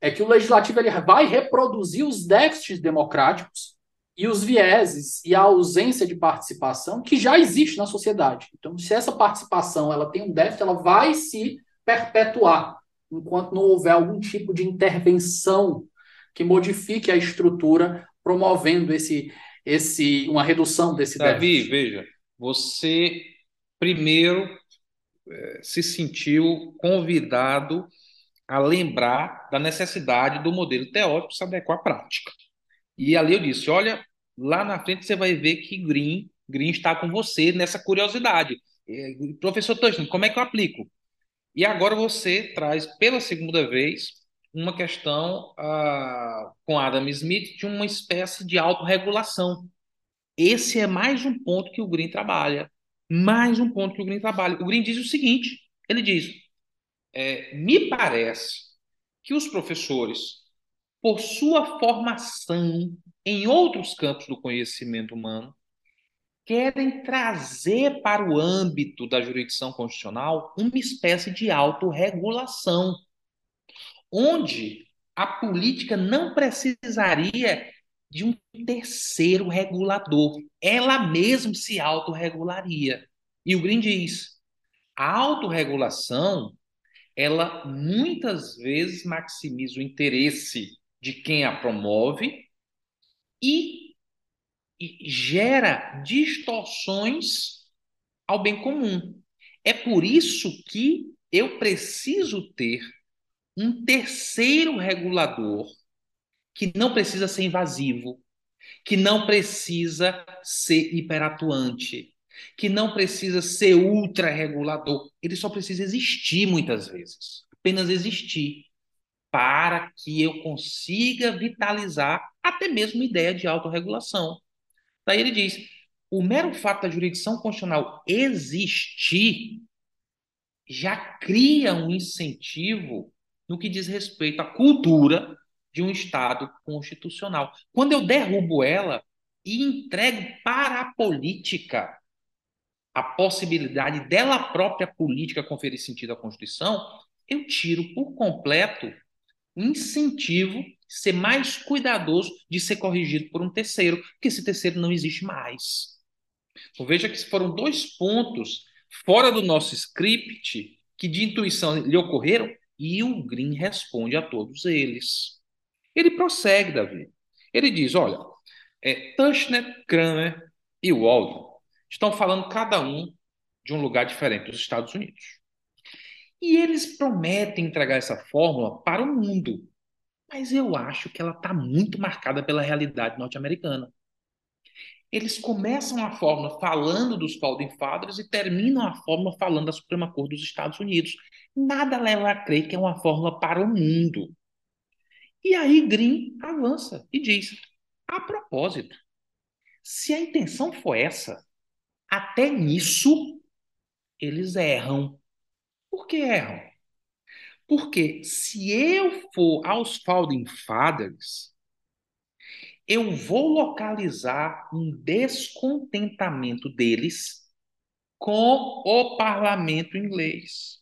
é que o legislativo ele vai reproduzir os déficits democráticos e os vieses e a ausência de participação que já existe na sociedade. Então, se essa participação ela tem um déficit, ela vai se perpetuar enquanto não houver algum tipo de intervenção que modifique a estrutura, promovendo esse, esse, uma redução desse Davi, déficit. veja, você primeiro eh, se sentiu convidado a lembrar da necessidade do modelo teórico se adequar à prática. E ali eu disse, olha, lá na frente você vai ver que Green, Green está com você nessa curiosidade. Professor Tushman, como é que eu aplico? E agora você traz pela segunda vez uma questão uh, com Adam Smith de uma espécie de autorregulação. esse é mais um ponto que o Green trabalha. Mais um ponto que o Green trabalha. O Green diz o seguinte: ele diz, é, me parece que os professores, por sua formação em outros campos do conhecimento humano, querem trazer para o âmbito da jurisdição constitucional uma espécie de autorregulação, onde a política não precisaria de um terceiro regulador. Ela mesma se autorregularia. E o Green diz: a autorregulação, ela muitas vezes maximiza o interesse de quem a promove e e gera distorções ao bem comum. É por isso que eu preciso ter um terceiro regulador que não precisa ser invasivo, que não precisa ser hiperatuante, que não precisa ser ultra-regulador. Ele só precisa existir muitas vezes, apenas existir, para que eu consiga vitalizar até mesmo ideia de autorregulação. Daí ele diz: o mero fato da jurisdição constitucional existir já cria um incentivo no que diz respeito à cultura de um Estado constitucional. Quando eu derrubo ela e entrego para a política a possibilidade dela própria política conferir sentido à Constituição, eu tiro por completo o incentivo ser mais cuidadoso de ser corrigido por um terceiro, porque esse terceiro não existe mais. Então, veja que foram dois pontos fora do nosso script que de intuição lhe ocorreram e o Green responde a todos eles. Ele prossegue, Davi. Ele diz: olha, é, Tushnet, Kramer e Waldron estão falando cada um de um lugar diferente dos Estados Unidos. E eles prometem entregar essa fórmula para o mundo mas eu acho que ela está muito marcada pela realidade norte-americana. Eles começam a fórmula falando dos Founding Fathers e terminam a fórmula falando da Suprema Corte dos Estados Unidos. Nada leva a crer que é uma fórmula para o mundo. E aí Green avança e diz: a propósito, se a intenção for essa, até nisso eles erram. Por que erram? Porque se eu for aos Founding Fathers, eu vou localizar um descontentamento deles com o parlamento inglês.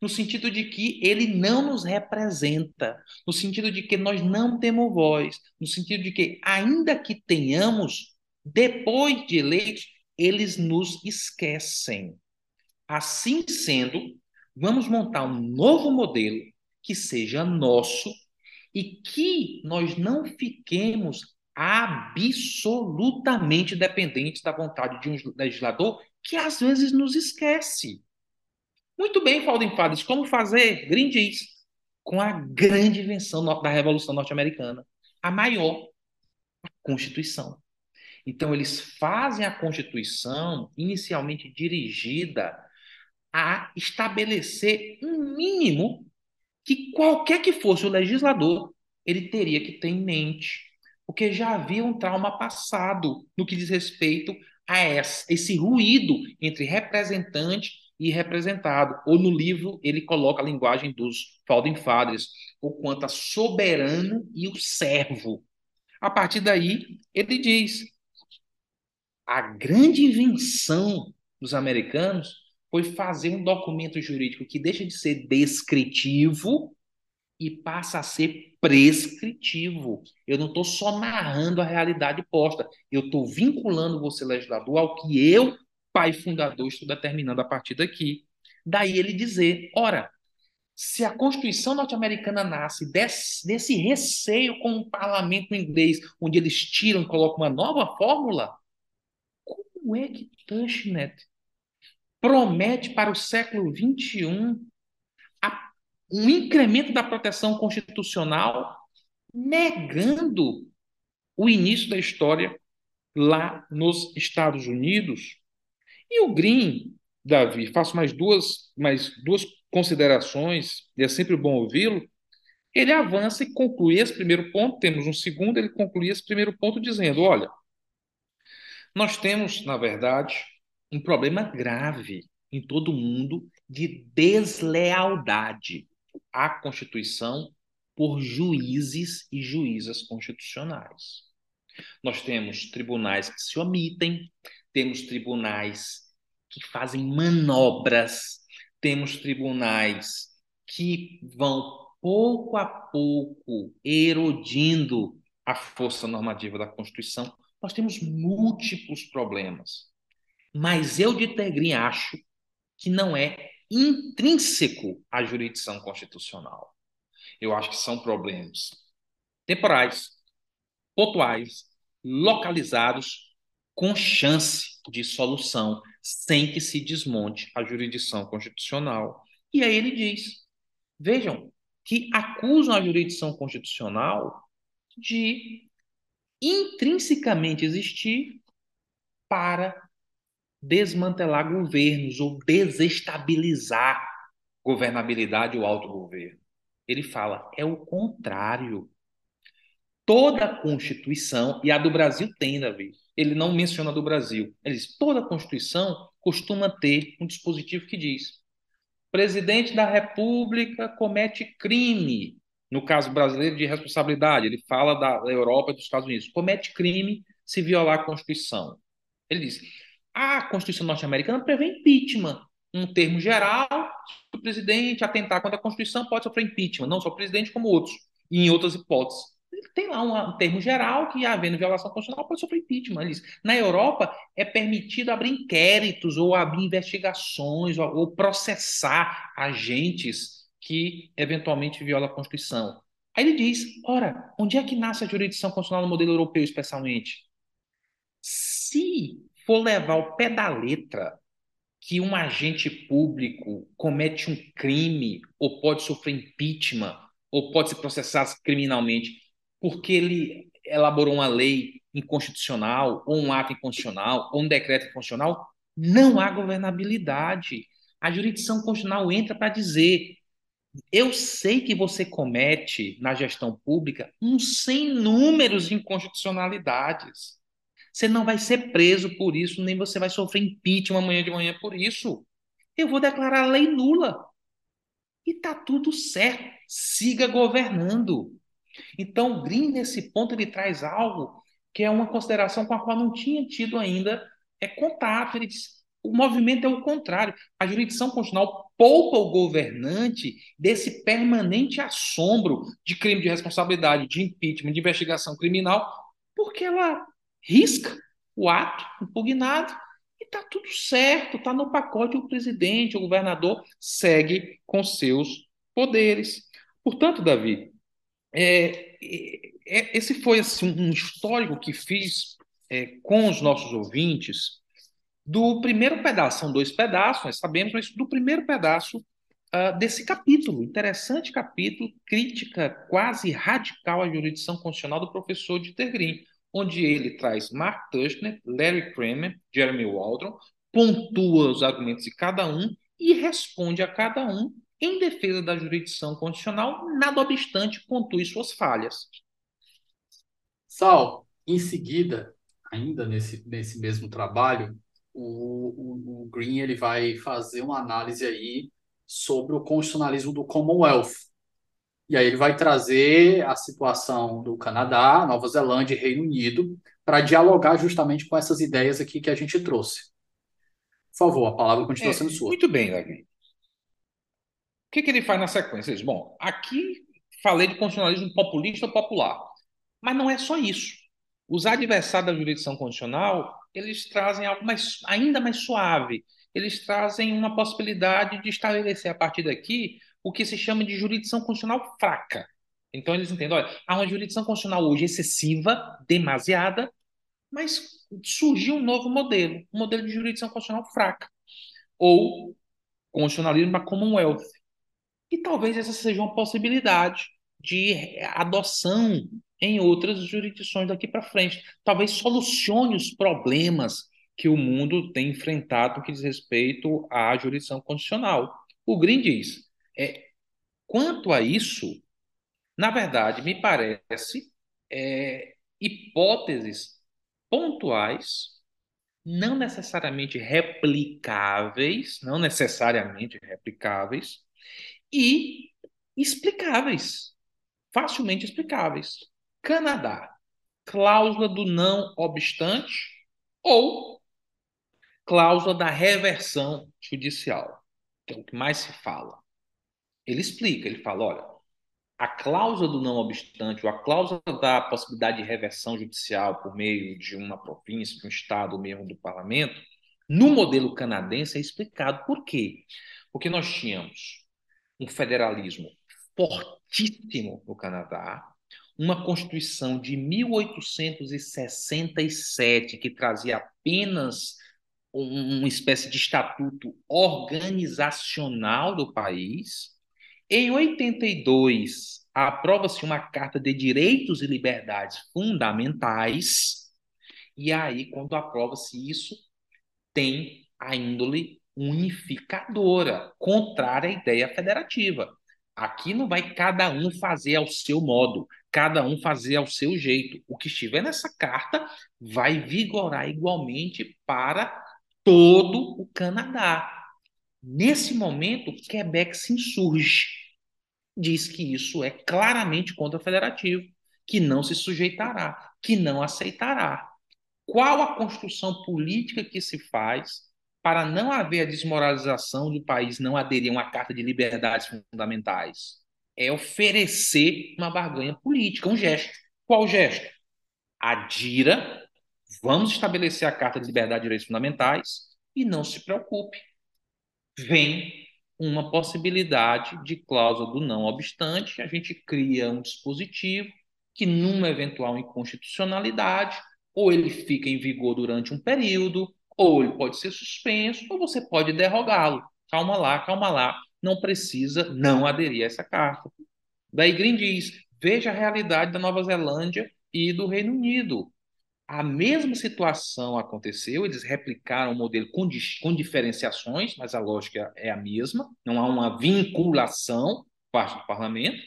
No sentido de que ele não nos representa, no sentido de que nós não temos voz, no sentido de que, ainda que tenhamos, depois de eleitos, eles nos esquecem. Assim sendo, Vamos montar um novo modelo que seja nosso e que nós não fiquemos absolutamente dependentes da vontade de um legislador que às vezes nos esquece. Muito bem, Faldem Fadas, como fazer? Green diz, com a grande invenção da Revolução Norte-Americana, a maior, a Constituição. Então, eles fazem a Constituição inicialmente dirigida a estabelecer um mínimo que qualquer que fosse o legislador, ele teria que ter em mente, porque já havia um trauma passado no que diz respeito a esse ruído entre representante e representado. Ou no livro ele coloca a linguagem dos Founding Fathers, o quanto a soberano e o servo. A partir daí, ele diz: a grande invenção dos americanos foi fazer um documento jurídico que deixa de ser descritivo e passa a ser prescritivo. Eu não estou só narrando a realidade posta, eu estou vinculando você, legislador, ao que eu, pai fundador, estou determinando a partir daqui. Daí ele dizer: ora, se a Constituição norte-americana nasce desse, desse receio com o parlamento inglês, onde eles tiram colocam uma nova fórmula, como é que Tushnet promete para o século XXI um incremento da proteção constitucional, negando o início da história lá nos Estados Unidos. E o Green, Davi, faço mais duas, mais duas considerações, e é sempre bom ouvi-lo. Ele avança e conclui esse primeiro ponto, temos um segundo, ele conclui esse primeiro ponto dizendo: olha, Nós temos, na verdade, um problema grave em todo o mundo de deslealdade à Constituição por juízes e juízas constitucionais. Nós temos tribunais que se omitem, temos tribunais que fazem manobras, temos tribunais que vão pouco a pouco erodindo a força normativa da Constituição. Nós temos múltiplos problemas. Mas eu, de Tegrin, acho que não é intrínseco à jurisdição constitucional. Eu acho que são problemas temporais, pontuais, localizados, com chance de solução, sem que se desmonte a jurisdição constitucional. E aí ele diz: vejam, que acusam a jurisdição constitucional de intrinsecamente existir para desmantelar governos ou desestabilizar governabilidade ou autogoverno. Ele fala, é o contrário. Toda a Constituição, e a do Brasil tem, Davi, ele não menciona a do Brasil. Ele diz, toda a Constituição costuma ter um dispositivo que diz presidente da República comete crime, no caso brasileiro de responsabilidade, ele fala da Europa e dos Estados Unidos, comete crime se violar a Constituição. Ele diz: a Constituição norte-americana prevê impeachment, um termo geral, o presidente atentar contra a Constituição pode sofrer impeachment, não só o presidente, como outros, e em outras hipóteses. Tem lá um, termo geral que, havendo violação constitucional, pode sofrer impeachment. Na Europa, é permitido abrir inquéritos ou abrir investigações ou, ou processar agentes que eventualmente violam a Constituição. Aí ele diz: ora, onde é que nasce a jurisdição constitucional no modelo europeu, especialmente? Se for levar ao pé da letra que um agente público comete um crime ou pode sofrer impeachment ou pode ser processado criminalmente porque ele elaborou uma lei inconstitucional ou um ato inconstitucional ou um decreto inconstitucional, não há governabilidade. A jurisdição constitucional entra para dizer eu sei que você comete na gestão pública um sem números de inconstitucionalidades. Você não vai ser preso por isso, nem você vai sofrer impeachment amanhã de manhã por isso. Eu vou declarar a lei nula. E tá tudo certo. Siga governando. Então, o Green, nesse ponto, ele traz algo que é uma consideração com a qual não tinha tido ainda é contato. Ele diz, o movimento é o contrário. A jurisdição constitucional poupa o governante desse permanente assombro de crime de responsabilidade, de impeachment, de investigação criminal, porque ela risca o ato impugnado e está tudo certo, está no pacote. O presidente, o governador segue com seus poderes. Portanto, Davi, é, é, esse foi assim, um histórico que fiz é, com os nossos ouvintes do primeiro pedaço. São dois pedaços, nós sabemos, mas do primeiro pedaço uh, desse capítulo, interessante capítulo, crítica quase radical à jurisdição constitucional do professor Dieter Green, onde ele traz Mark Tushnet, Larry Kramer, Jeremy Waldron, pontua os argumentos de cada um e responde a cada um em defesa da jurisdição constitucional, nada obstante pontue suas falhas. Sal, em seguida, ainda nesse, nesse mesmo trabalho, o, o, o Green ele vai fazer uma análise aí sobre o constitucionalismo do Commonwealth. E aí ele vai trazer a situação do Canadá, Nova Zelândia e Reino Unido para dialogar justamente com essas ideias aqui que a gente trouxe. Por favor, a palavra continua é, sendo sua. Muito bem, Davi que, que ele faz na sequência? Diz, bom, aqui falei de constitucionalismo populista ou popular, mas não é só isso. Os adversários da jurisdição constitucional, eles trazem algo mais, ainda mais suave. Eles trazem uma possibilidade de estabelecer a partir daqui o que se chama de jurisdição constitucional fraca. Então eles entendem, olha, há uma jurisdição constitucional hoje excessiva, demasiada, mas surgiu um novo modelo, um modelo de jurisdição constitucional fraca, ou constitucionalismo Commonwealth, e talvez essa seja uma possibilidade de adoção em outras jurisdições daqui para frente. Talvez solucione os problemas que o mundo tem enfrentado que diz respeito à jurisdição constitucional. O Green diz: é, quanto a isso, na verdade, me parece é, hipóteses pontuais não necessariamente replicáveis, não necessariamente replicáveis, e explicáveis, facilmente explicáveis. Canadá, cláusula do não obstante ou cláusula da reversão judicial, que é o que mais se fala. Ele explica, ele fala, olha, a cláusula do não obstante, ou a cláusula da possibilidade de reversão judicial por meio de uma província, de um estado, ou mesmo do parlamento, no modelo canadense é explicado por quê? Porque nós tínhamos um federalismo fortíssimo no Canadá, uma Constituição de 1867 que trazia apenas uma espécie de estatuto organizacional do país, em 82, aprova-se uma Carta de Direitos e Liberdades Fundamentais, e aí, quando aprova-se isso, tem a índole unificadora, contrária à ideia federativa. Aqui não vai cada um fazer ao seu modo, cada um fazer ao seu jeito. O que estiver nessa carta vai vigorar igualmente para todo o Canadá. Nesse momento, Quebec se insurge diz que isso é claramente contra-federativo, que não se sujeitará, que não aceitará. Qual a construção política que se faz para não haver a desmoralização do país não aderir a uma Carta de Liberdades Fundamentais? É oferecer uma barganha política, um gesto. Qual gesto? Adira, vamos estabelecer a Carta de Liberdade e Direitos Fundamentais e não se preocupe. Vem uma possibilidade de cláusula do não obstante, a gente cria um dispositivo que, numa eventual inconstitucionalidade, ou ele fica em vigor durante um período, ou ele pode ser suspenso, ou você pode derrogá-lo. Calma lá, calma lá, não precisa não aderir a essa carta. Daí Green diz: veja a realidade da Nova Zelândia e do Reino Unido. A mesma situação aconteceu, eles replicaram o modelo com, com diferenciações, mas a lógica é a mesma, não há uma vinculação parte do parlamento,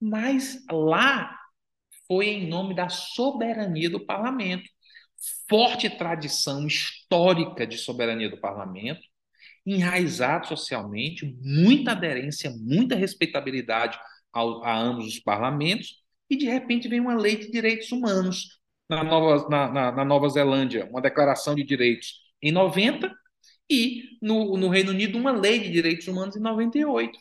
mas lá foi em nome da soberania do parlamento. Forte tradição histórica de soberania do parlamento, enraizado socialmente, muita aderência, muita respeitabilidade ao, a ambos os parlamentos, e de repente vem uma lei de direitos humanos na Nova, na, na, na Nova Zelândia uma declaração de direitos em 90 e no, no Reino Unido uma lei de direitos humanos em 98.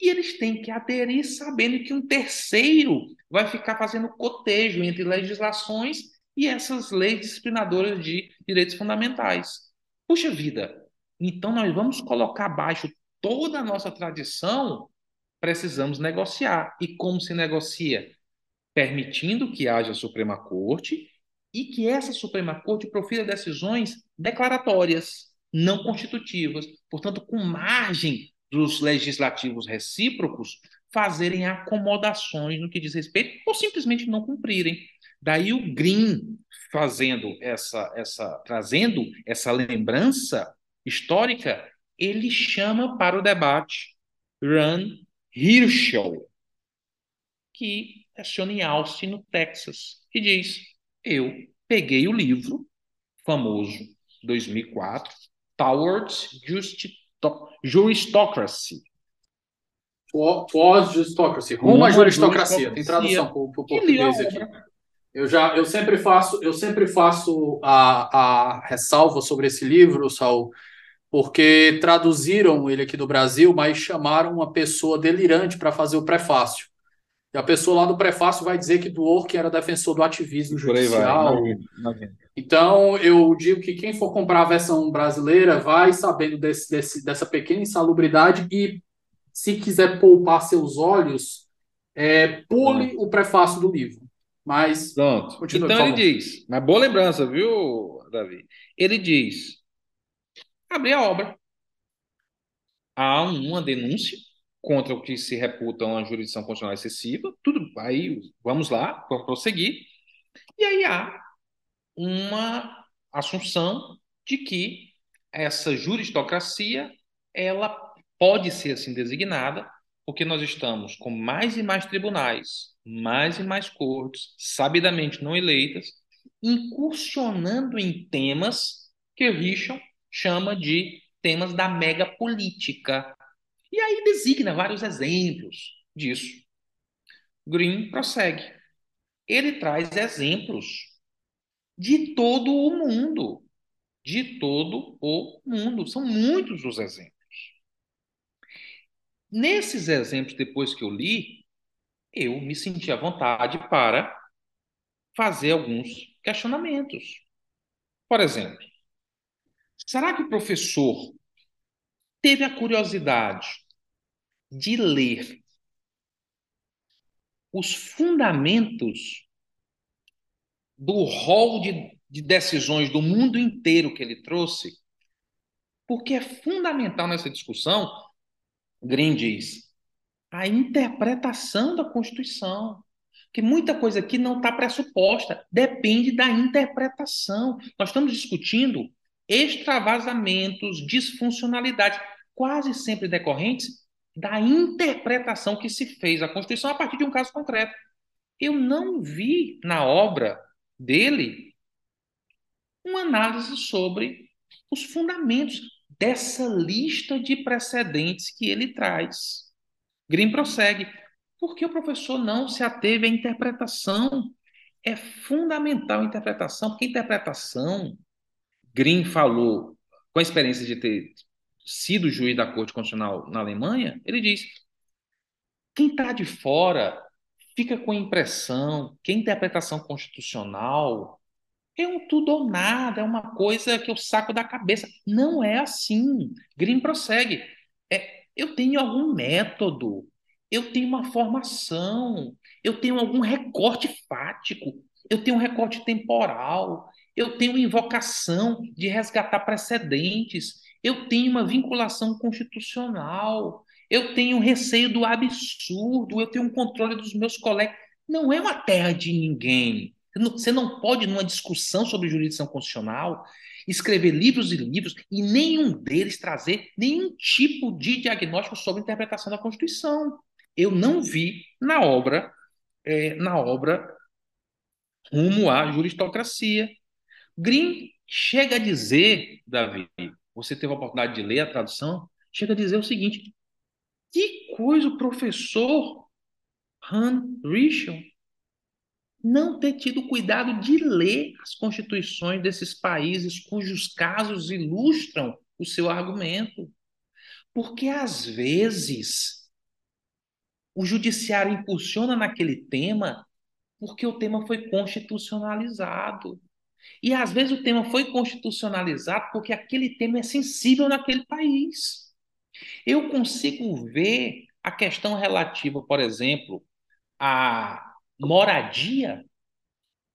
E eles têm que aderir sabendo que um terceiro vai ficar fazendo cotejo entre legislações e essas leis disciplinadoras de direitos fundamentais. Puxa vida, então nós vamos colocar abaixo toda a nossa tradição, precisamos negociar. E como se negocia? Permitindo que haja Suprema Corte e que essa Suprema Corte profira decisões declaratórias, não constitutivas, portanto, com margem dos legislativos recíprocos fazerem acomodações no que diz respeito ou simplesmente não cumprirem. Daí o Green fazendo essa essa trazendo essa lembrança histórica, ele chama para o debate Run Hirschel, que estaciona em Austin, no Texas, e diz: Eu peguei o livro famoso, 2004, Towards Juristocracy. Towards Juristocracy, rumo à juristocracia. Tem tradução para o português aqui. Eu já, eu sempre faço, eu sempre faço a, a ressalva sobre esse livro, Saul, porque traduziram ele aqui do Brasil, mas chamaram uma pessoa delirante para fazer o prefácio. E a pessoa lá do prefácio vai dizer que Dworkin era defensor do ativismo judicial. Então, eu digo que quem for comprar a versão brasileira vai sabendo desse, desse, dessa pequena insalubridade e, se quiser poupar seus olhos, é, pule o prefácio do livro. Mas. Pronto. Continue, então, ele diz, mas boa lembrança, viu, Davi? Ele diz: abrir a obra. Há uma denúncia contra o que se reputa uma jurisdição constitucional excessiva, tudo aí vamos lá, vamos prosseguir. E aí há uma assunção de que essa juristocracia ela pode ser assim designada, porque nós estamos com mais e mais tribunais, mais e mais cortes, sabidamente não eleitas, incursionando em temas que Richard chama de temas da megapolítica. E aí designa vários exemplos disso. Green prossegue. Ele traz exemplos de todo o mundo. De todo o mundo. São muitos os exemplos. Nesses exemplos, depois que eu li, eu me senti à vontade para fazer alguns questionamentos. Por exemplo, será que o professor teve a curiosidade de ler os fundamentos do rol de, de decisões do mundo inteiro que ele trouxe? Porque é fundamental nessa discussão, Green diz, a interpretação da Constituição. Que muita coisa aqui não está pressuposta, depende da interpretação. Nós estamos discutindo extravasamentos, disfuncionalidades, quase sempre decorrentes da interpretação que se fez a Constituição a partir de um caso concreto. Eu não vi na obra dele uma análise sobre os fundamentos dessa lista de precedentes que ele traz. Grimm prossegue. Por que o professor não se ateve à interpretação? É fundamental a interpretação, porque a interpretação, Grimm falou, com a experiência de ter sido juiz da Corte Constitucional na Alemanha, ele diz: quem está de fora fica com a impressão que a interpretação constitucional é um tudo ou nada, é uma coisa que eu saco da cabeça. Não é assim. Grimm prossegue. É, eu tenho algum método, eu tenho uma formação, eu tenho algum recorte fático, eu tenho um recorte temporal, eu tenho invocação de resgatar precedentes, eu tenho uma vinculação constitucional, eu tenho receio do absurdo, eu tenho um controle dos meus colegas. Não é uma terra de ninguém. Você não pode, numa discussão sobre jurisdição constitucional, escrever livros e livros e nenhum deles trazer nenhum tipo de diagnóstico sobre interpretação da Constituição. Eu não vi na obra, é, na obra Rumo à Juristocracia. Green chega a dizer, Davi, você teve a oportunidade de ler a tradução, chega a dizer o seguinte: que coisa o professor Han Richel não ter tido cuidado de ler as constituições desses países cujos casos ilustram o seu argumento. Porque, às vezes, o judiciário impulsiona naquele tema porque o tema foi constitucionalizado. E, às vezes, o tema foi constitucionalizado porque aquele tema é sensível naquele país. Eu consigo ver a questão relativa, por exemplo, a moradia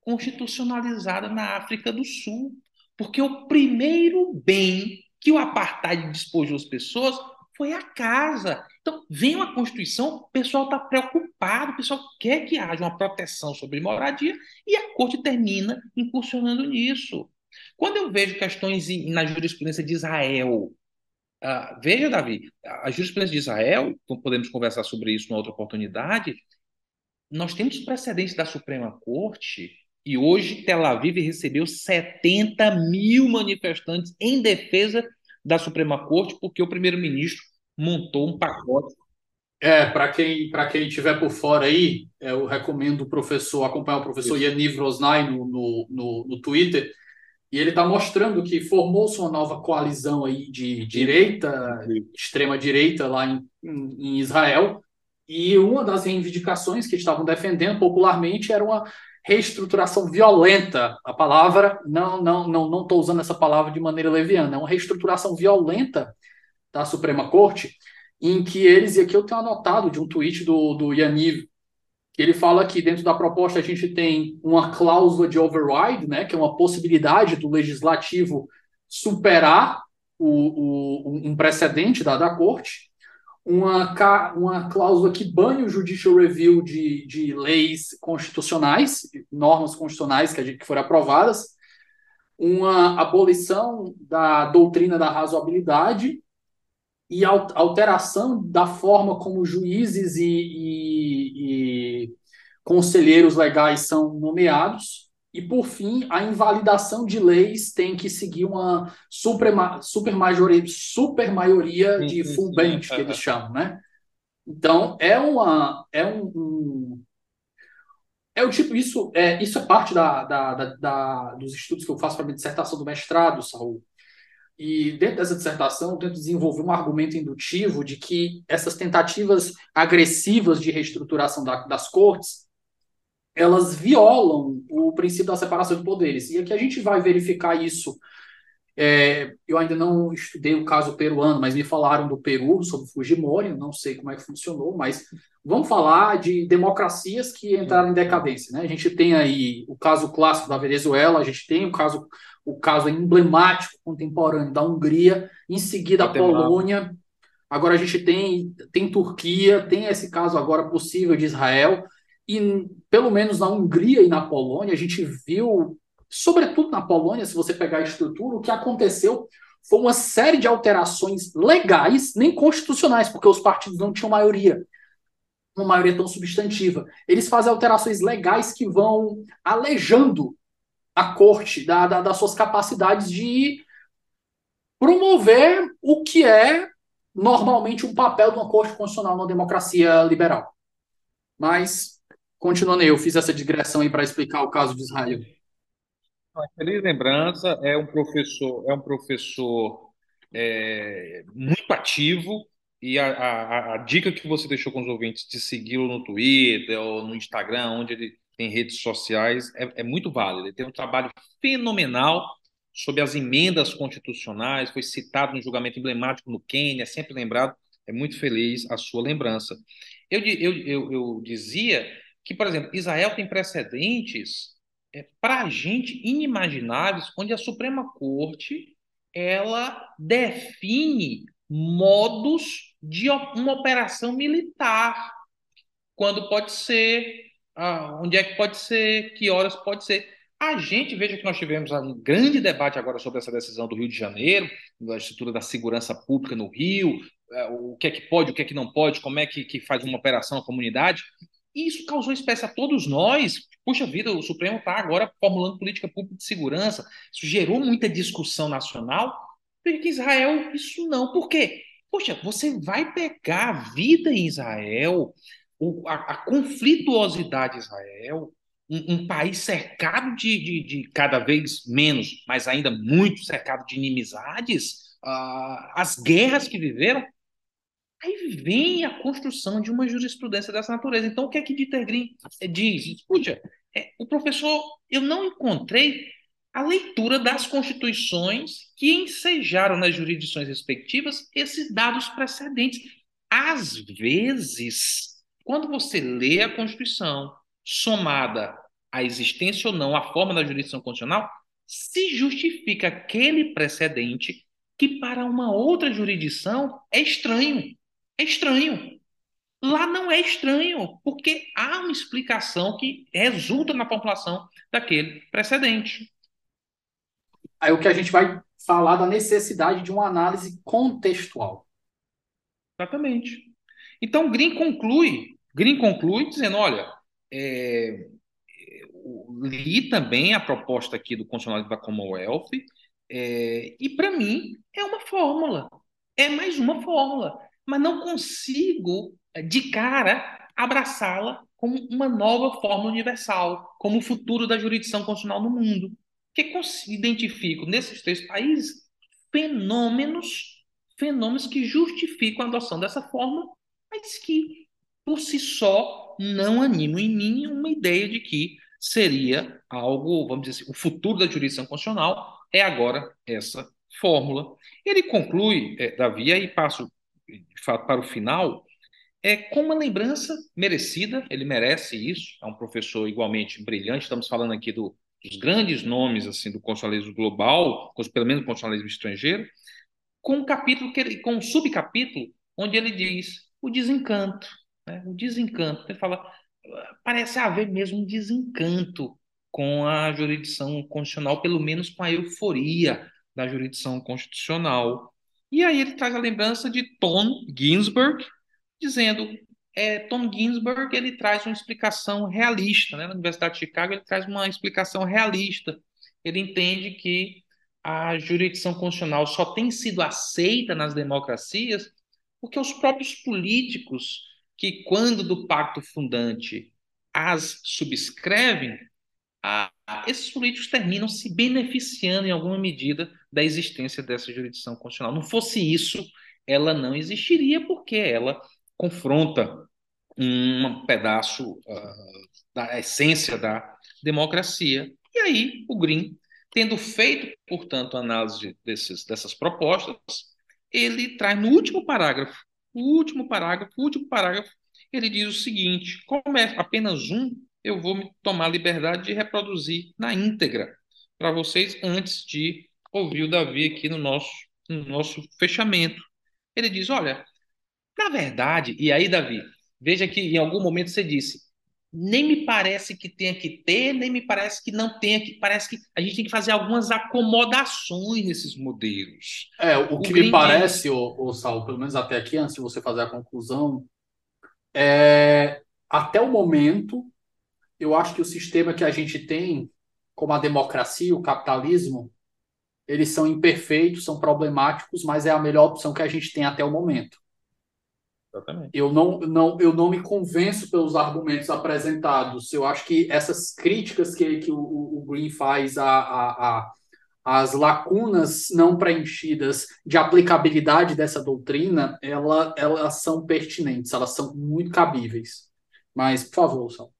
constitucionalizada na África do Sul. Porque o primeiro bem que o apartheid despojou as pessoas foi a casa. Então, vem uma Constituição, o pessoal está preocupado, o pessoal quer que haja uma proteção sobre moradia e a Corte termina incursionando nisso. Quando eu vejo questões na jurisprudência de Israel, uh, veja, Davi, a jurisprudência de Israel, podemos conversar sobre isso numa outra oportunidade, nós temos precedentes da Suprema Corte e hoje Tel Aviv recebeu 70 mil manifestantes em defesa da Suprema Corte porque o primeiro-ministro montou um pacote. É, para quem para quem estiver por fora aí, é, eu recomendo o professor acompanhar o professor Isso. Yaniv Rosnai no, no, no, no Twitter e ele está mostrando que formou-se uma nova coalizão aí de direita, extrema direita lá em, em, em Israel e uma das reivindicações que estavam defendendo popularmente era uma reestruturação violenta. A palavra, não não não não estou usando essa palavra de maneira leviana, é uma reestruturação violenta da Suprema Corte, em que eles, e aqui eu tenho anotado de um tweet do, do Yaniv, que ele fala que dentro da proposta a gente tem uma cláusula de override, né, que é uma possibilidade do legislativo superar o, o, um precedente da, da corte, uma, uma cláusula que bane o judicial review de, de leis constitucionais, normas constitucionais que, gente, que foram aprovadas, uma abolição da doutrina da razoabilidade e alteração da forma como juízes e, e, e conselheiros legais são nomeados, E, por fim, a invalidação de leis tem que seguir uma suprema, supermaioria, supermaioria de full bench, que eles chamam, né? Então, é uma... É um, um é o tipo, isso é, isso é parte da, da, da, da dos estudos que eu faço para minha dissertação do mestrado, Saul. E dentro dessa dissertação, eu tento desenvolver um argumento indutivo de que essas tentativas agressivas de reestruturação da, das cortes elas violam o princípio da separação de poderes. E aqui a gente vai verificar isso. É, eu ainda não estudei o caso peruano, mas me falaram do Peru, sobre Fujimori, não sei como é que funcionou, mas vamos falar de democracias que entraram em decadência. Né? A gente tem aí o caso clássico da Venezuela, a gente tem o caso, o caso emblemático contemporâneo da Hungria, em seguida a Polônia, agora a gente tem, tem Turquia, tem esse caso agora possível de Israel, e pelo menos na Hungria e na Polônia, a gente viu, sobretudo na Polônia, se você pegar a estrutura, o que aconteceu foi uma série de alterações legais, nem constitucionais, porque os partidos não tinham maioria, uma maioria tão substantiva. Eles fazem alterações legais que vão alejando a corte da, da, das suas capacidades de promover o que é normalmente um papel de uma corte constitucional numa democracia liberal. Mas Continuando aí, eu fiz essa digressão aí para explicar o caso de Israel. Feliz lembrança, é um professor, é um professor é, muito ativo e a, a, a, dica que você deixou com os ouvintes de segui-lo no Twitter ou no Instagram, onde ele tem redes sociais, é, é muito válido. Ele tem um trabalho fenomenal sobre as emendas constitucionais, foi citado no julgamento emblemático no Quênia, sempre lembrado. É muito feliz a sua lembrança. Eu, eu, eu, eu dizia que, por exemplo, Israel tem precedentes é, para a gente inimagináveis, onde a Suprema Corte ela define modos de uma operação militar, quando pode ser, ah, onde é que pode ser, que horas pode ser. A gente, veja que nós tivemos um grande debate agora sobre essa decisão do Rio de Janeiro, da estrutura da segurança pública no Rio, é, o que é que pode, o que é que não pode, como é que, que faz uma operação na comunidade. E isso causou espécie a todos nós. Puxa vida, o Supremo está agora formulando política pública de segurança. Isso gerou muita discussão nacional. Porque Israel, isso não. Por quê? Poxa, você vai pegar a vida em Israel, a, a conflituosidade de Israel, um, um país cercado de, de, de, cada vez menos, mas ainda muito cercado de inimizades, uh, as guerras que viveram, Aí vem a construção de uma jurisprudência dessa natureza. Então, o que é que Dieter Green diz? Escuta, é, o professor, eu não encontrei a leitura das constituições que ensejaram nas jurisdições respectivas esses dados precedentes. Às vezes, quando você lê a Constituição, somada à existência ou não, a forma da jurisdição constitucional, se justifica aquele precedente que para uma outra jurisdição é estranho. É estranho. Lá não é estranho, porque há uma explicação que resulta na população daquele precedente. Aí o que a gente vai falar da necessidade de uma análise contextual. Exatamente. Então Green conclui, Green conclui dizendo, olha, é, li também a proposta aqui do constitucionalismo da Commonwealth é, e para mim é uma fórmula, é mais uma fórmula mas não consigo, eh, de cara, abraçá-la como uma nova forma universal, como o futuro da jurisdição constitucional no mundo. Que identifico nesses três países fenômenos, fenômenos que justificam a adoção dessa forma, mas que, por si só, não animam em mim uma ideia de que seria algo, vamos dizer assim, o futuro da jurisdição constitucional é agora essa fórmula. Ele conclui, é, Davi, aí passo de fato, para o final, é com uma lembrança merecida, ele merece isso, é um professor igualmente brilhante, estamos falando aqui do, dos grandes nomes assim do constitucionalismo global, pelo menos do constitucionalismo estrangeiro, com um capítulo que ele, com um subcapítulo onde ele diz o desencanto, né? o desencanto. Ele fala parece haver mesmo um desencanto com a jurisdição constitucional, pelo menos com a euforia da jurisdição constitucional. E aí ele traz a lembrança de Tom Ginsburg, dizendo: é, Tom Ginsburg ele traz uma explicação realista, né? Na Universidade de Chicago ele traz uma explicação realista. Ele entende que a jurisdição constitucional só tem sido aceita nas democracias porque os próprios políticos que, quando do pacto fundante, as subscrevem, a, esses políticos terminam se beneficiando em alguma medida da existência dessa jurisdição constitucional. Não fosse isso, ela não existiria, porque ela confronta um pedaço uh, da essência da democracia. E aí, o Green, tendo feito, portanto, a análise desses, dessas propostas, ele traz no último parágrafo, o último parágrafo, o último parágrafo, ele diz o seguinte: como é apenas um, eu vou me tomar a liberdade de reproduzir na íntegra para vocês antes de ouvir o Davi aqui no nosso, no nosso fechamento. Ele diz: olha, na verdade, e aí, Davi, veja que em algum momento você disse, nem me parece que tenha que ter, nem me parece que não tenha que. Parece que a gente tem que fazer algumas acomodações nesses modelos. É, o, o que me parece, ô, ô Saulo, pelo menos até aqui, antes de você fazer a conclusão, é até o momento, eu acho que o sistema que a gente tem, como a democracia, o capitalismo, eles são imperfeitos, são problemáticos, mas é a melhor opção que a gente tem até o momento. Exatamente. Eu não, não, eu não me convenço pelos argumentos apresentados. Eu acho que essas críticas que, que o, o Green faz a, a, a as lacunas não preenchidas de aplicabilidade dessa doutrina, ela, elas são pertinentes, elas são muito cabíveis. Mas, por favor, Sal.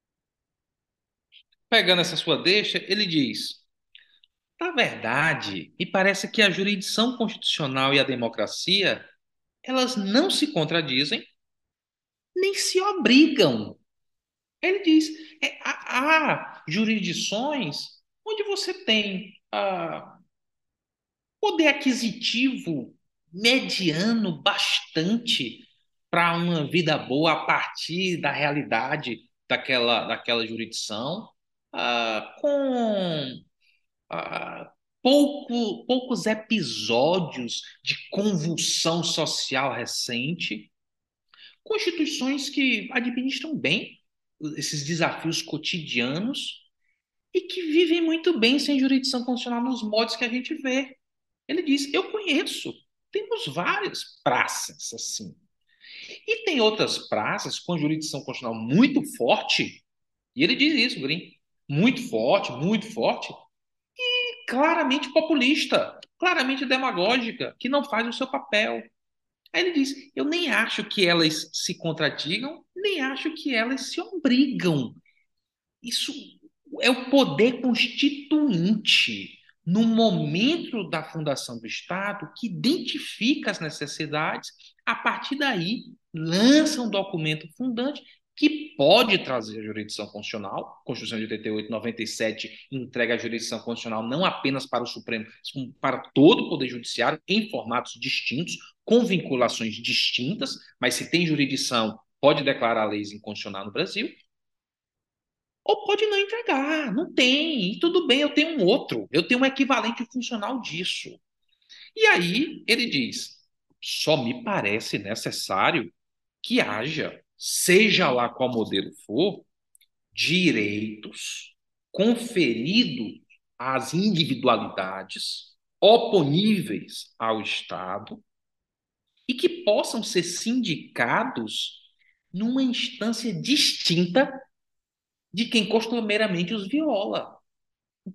Pegando essa sua deixa, ele diz: na verdade, me parece que a jurisdição constitucional e a democracia elas não se contradizem nem se obrigam. Ele diz: é, há, há, jurisdições onde você tem ah, poder aquisitivo mediano bastante para uma vida boa a partir da realidade daquela, daquela jurisdição, ah, com ah, pouco, poucos episódios de convulsão social recente, constituições que administram bem esses desafios cotidianos e que vivem muito bem sem jurisdição constitucional nos modos que a gente vê. Ele diz: Eu conheço, temos várias praças assim. E tem outras praças com jurisdição constitucional muito forte, e ele diz isso, Green, muito forte, muito forte, e claramente populista, claramente demagógica, que não faz o seu papel. Aí ele diz: Eu nem acho que elas se contradigam, nem acho que elas se obrigam. Isso é o poder constituinte no momento da fundação do Estado que identifica as necessidades, a partir daí lança um documento fundante que pode trazer a jurisdição constitucional. A Constituição de 88 97 entrega a jurisdição constitucional não apenas para o Supremo, mas para todo o Poder Judiciário, em formatos distintos, com vinculações distintas, mas se tem jurisdição, pode declarar leis inconstitucionais no Brasil. Ou pode não entregar, não tem, e tudo bem, eu tenho um outro, eu tenho um equivalente funcional disso. E aí ele diz: só me parece necessário que haja seja lá qual modelo for, direitos conferidos às individualidades oponíveis ao Estado e que possam ser sindicados numa instância distinta de quem costumeiramente os viola.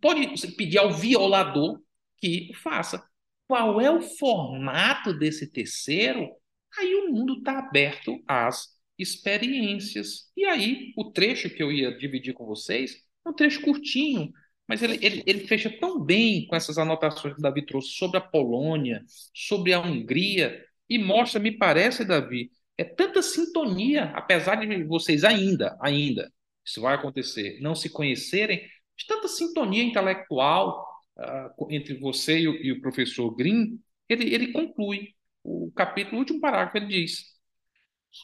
Pode pedir ao violador que o faça. Qual é o formato desse terceiro? Aí o mundo está aberto às experiências. E aí, o trecho que eu ia dividir com vocês é um trecho curtinho, mas ele, ele, ele fecha tão bem com essas anotações que o Davi trouxe sobre a Polônia, sobre a Hungria, e mostra, me parece, Davi, é tanta sintonia, apesar de vocês ainda, ainda, isso vai acontecer, não se conhecerem, de tanta sintonia intelectual uh, entre você e o, e o professor Green, ele, ele conclui o capítulo, o último parágrafo, ele diz: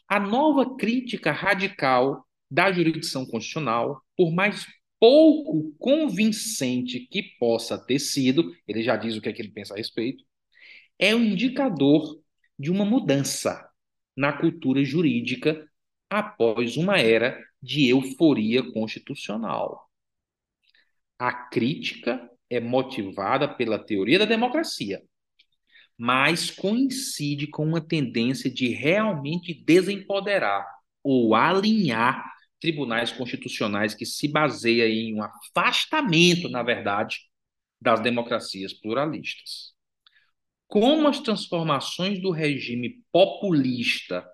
a nova crítica radical da jurisdição constitucional, por mais pouco convincente que possa ter sido, ele já diz o que é que ele pensa a respeito, é um indicador de uma mudança na cultura jurídica após uma era de euforia constitucional. A crítica é motivada pela teoria da democracia, mas coincide com uma tendência de realmente desempoderar ou alinhar tribunais constitucionais que se baseia em um afastamento, na verdade, das democracias pluralistas. Como as transformações do regime populista,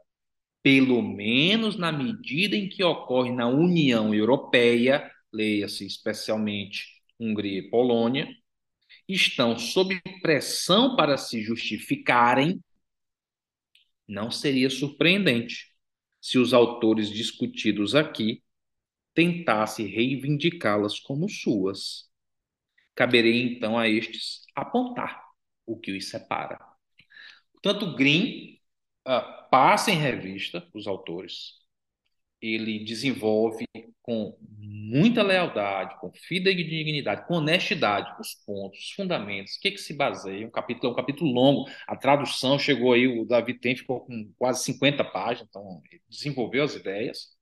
pelo menos na medida em que ocorre na União Europeia, leia-se especialmente Hungria e Polônia, estão sob pressão para se justificarem, não seria surpreendente se os autores discutidos aqui tentassem reivindicá-las como suas. Caberia então a estes apontar o que os separa. Portanto, Green uh, passa em revista os autores, ele desenvolve com muita lealdade, com fidedignidade, com honestidade os pontos, os fundamentos, o que, que se baseia. Um capítulo é um capítulo longo, a tradução chegou aí, o Davi Tem ficou com quase 50 páginas, então desenvolveu as ideias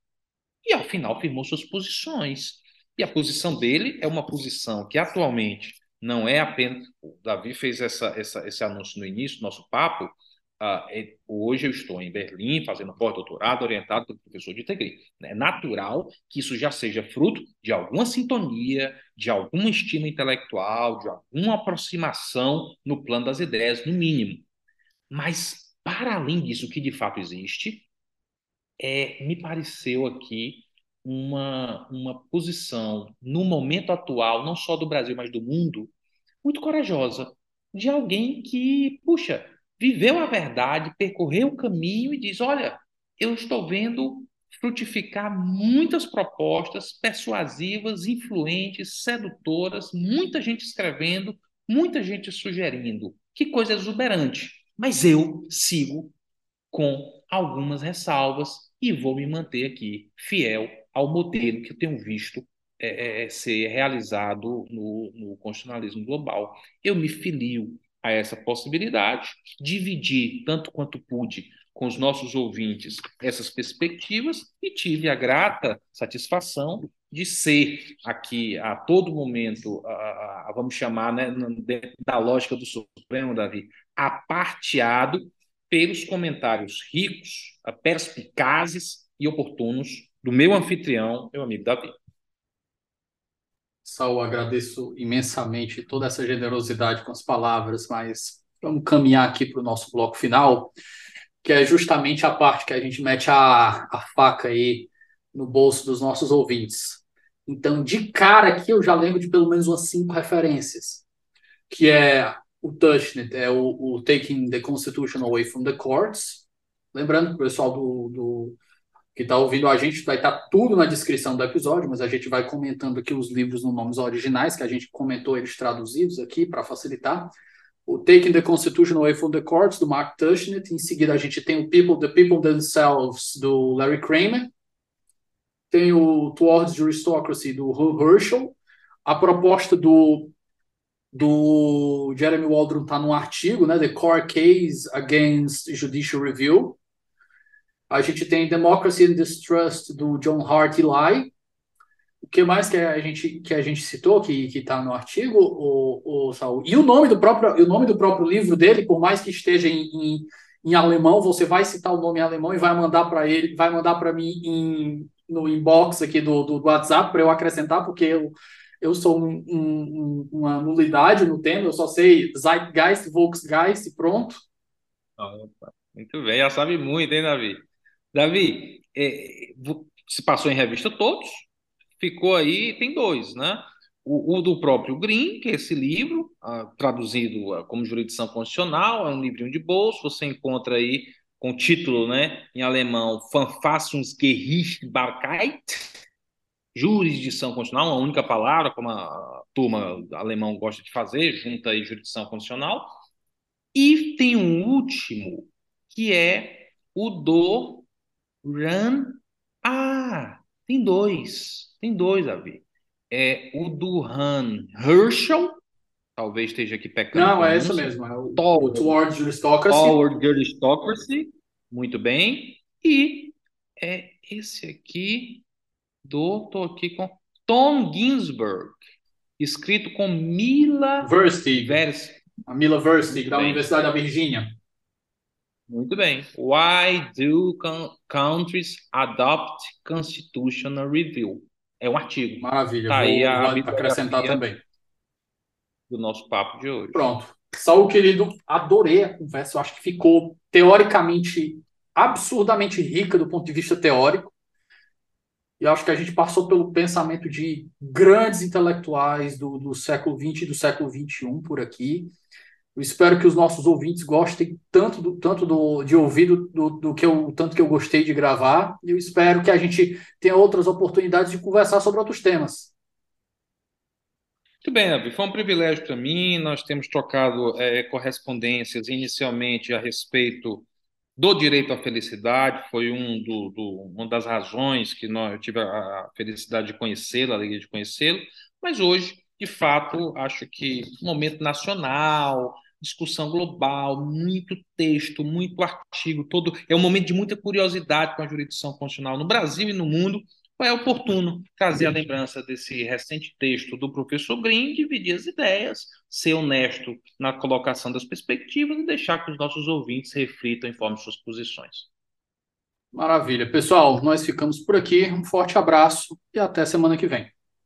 e ao final firmou suas posições. E a posição dele é uma posição que atualmente não é apenas. O Davi fez essa, essa, esse anúncio no início do nosso papo, hoje eu estou em Berlim fazendo pós-doutorado orientado pelo professor de Tegri. É natural que isso já seja fruto de alguma sintonia, de algum estímulo intelectual, de alguma aproximação no plano das ideias, no mínimo. Mas, para além disso, que de fato existe, é, me pareceu aqui uma, uma posição, no momento atual, não só do Brasil, mas do mundo, muito corajosa, de alguém que, puxa, viveu a verdade, percorreu o caminho e diz: Olha, eu estou vendo frutificar muitas propostas persuasivas, influentes, sedutoras, muita gente escrevendo, muita gente sugerindo. Que coisa exuberante. Mas eu sigo com algumas ressalvas e vou me manter aqui fiel ao modelo que eu tenho visto é, é, ser realizado no, no constitucionalismo global. Eu me filio a essa possibilidade, dividir tanto quanto pude com os nossos ouvintes essas perspectivas e tive a grata satisfação de ser aqui a todo momento, a, a, vamos chamar, né, da lógica do Supremo, Davi, aparteado pelos comentários ricos, perspicazes e oportunos do meu anfitrião, meu amigo Davi. Saul, agradeço imensamente toda essa generosidade com as palavras, mas vamos caminhar aqui para o nosso bloco final, que é justamente a parte que a gente mete a, a faca aí no bolso dos nossos ouvintes. Então, de cara aqui, eu já lembro de pelo menos umas cinco referências, que é o Tushnet, é o, o Taking the Constitution Away from the Courts, lembrando que o pessoal do, do que está ouvindo a gente, vai estar tá tudo na descrição do episódio, mas a gente vai comentando aqui os livros nos nomes originais, que a gente comentou eles traduzidos aqui para facilitar. O Taking the Constitution Away from the Courts, do Mark Tushnet. Em seguida, a gente tem o People, The People Themselves, do Larry Kramer. Tem o Towards Aristocracy, do Herschel. A proposta do, do Jeremy Waldron está no artigo, né? The Core Case Against Judicial Review a gente tem Democracy and Distrust do John Hart Lai. O que mais que a gente, que a gente citou, que está no artigo, o, o Saul? E o nome do próprio, o nome do próprio livro dele, por mais que esteja em, em, em alemão, você vai citar o nome em alemão e vai mandar para ele, vai mandar para mim em, no inbox aqui do, do, do WhatsApp para eu acrescentar, porque eu, eu sou um, um, uma nulidade no tema, eu só sei Zeitgeist, Volksgeist e pronto. muito bem, já sabe muito, hein, Davi? Davi, é, se passou em revista todos, ficou aí, tem dois, né? O, o, do próprio Green, que é esse livro, ah, traduzido ah, como jurisdição constitucional, é um livrinho de bolso, você encontra aí com o título né, em alemão Verfassungsgerichtsbarkeit, jurisdição constitucional, uma única palavra, como a turma alemão gosta de fazer, junta aí jurisdição constitucional. E tem um último, que é o do Run. Ah, tem dois. Tem dois, Davi. É o do Han Herschel, talvez esteja aqui pecando. Não, é isso mesmo. É o, o Towards Aristocracy. Toward Aristocracy, muito bem. E é esse aqui do, tô aqui com Tom Ginsburg, escrito com Mila Versteeg. Vers. A Mila Muito da. Universidade da Virgínia. Muito bem. Why do countries adopt constitutional review? É um artigo Maravilha. Tá aí a acrescentar também. do nosso papo de hoje. Pronto. Saúl, querido, adorei a conversa. Eu acho que ficou teoricamente absurdamente rica do ponto de vista teórico. E acho que a gente passou pelo pensamento de grandes intelectuais do, do século XX e do século XXI por aqui. Eu espero que os nossos ouvintes gostem tanto, do, tanto do, de ouvir do, do, que eu, tanto que eu gostei de gravar. E eu espero que a gente tenha outras oportunidades de conversar sobre outros temas. Muito bem, Davi. Foi um privilégio para mim. Nós temos trocado é, correspondências inicialmente a respeito do direito à felicidade. Foi um do, do, uma das razões que nós, eu tive a felicidade de conhecê-lo, a alegria de conhecê-lo. Mas hoje, de fato, acho que momento nacional, discussão global, muito texto, muito artigo, todo é um momento de muita curiosidade com a jurisdição constitucional no Brasil e no mundo. É oportuno trazer a lembrança desse recente texto do professor Green, dividir as ideias, ser honesto na colocação das perspectivas e deixar que os nossos ouvintes reflitam e formem suas posições. Maravilha. Pessoal, nós ficamos por aqui. Um forte abraço e até semana que vem.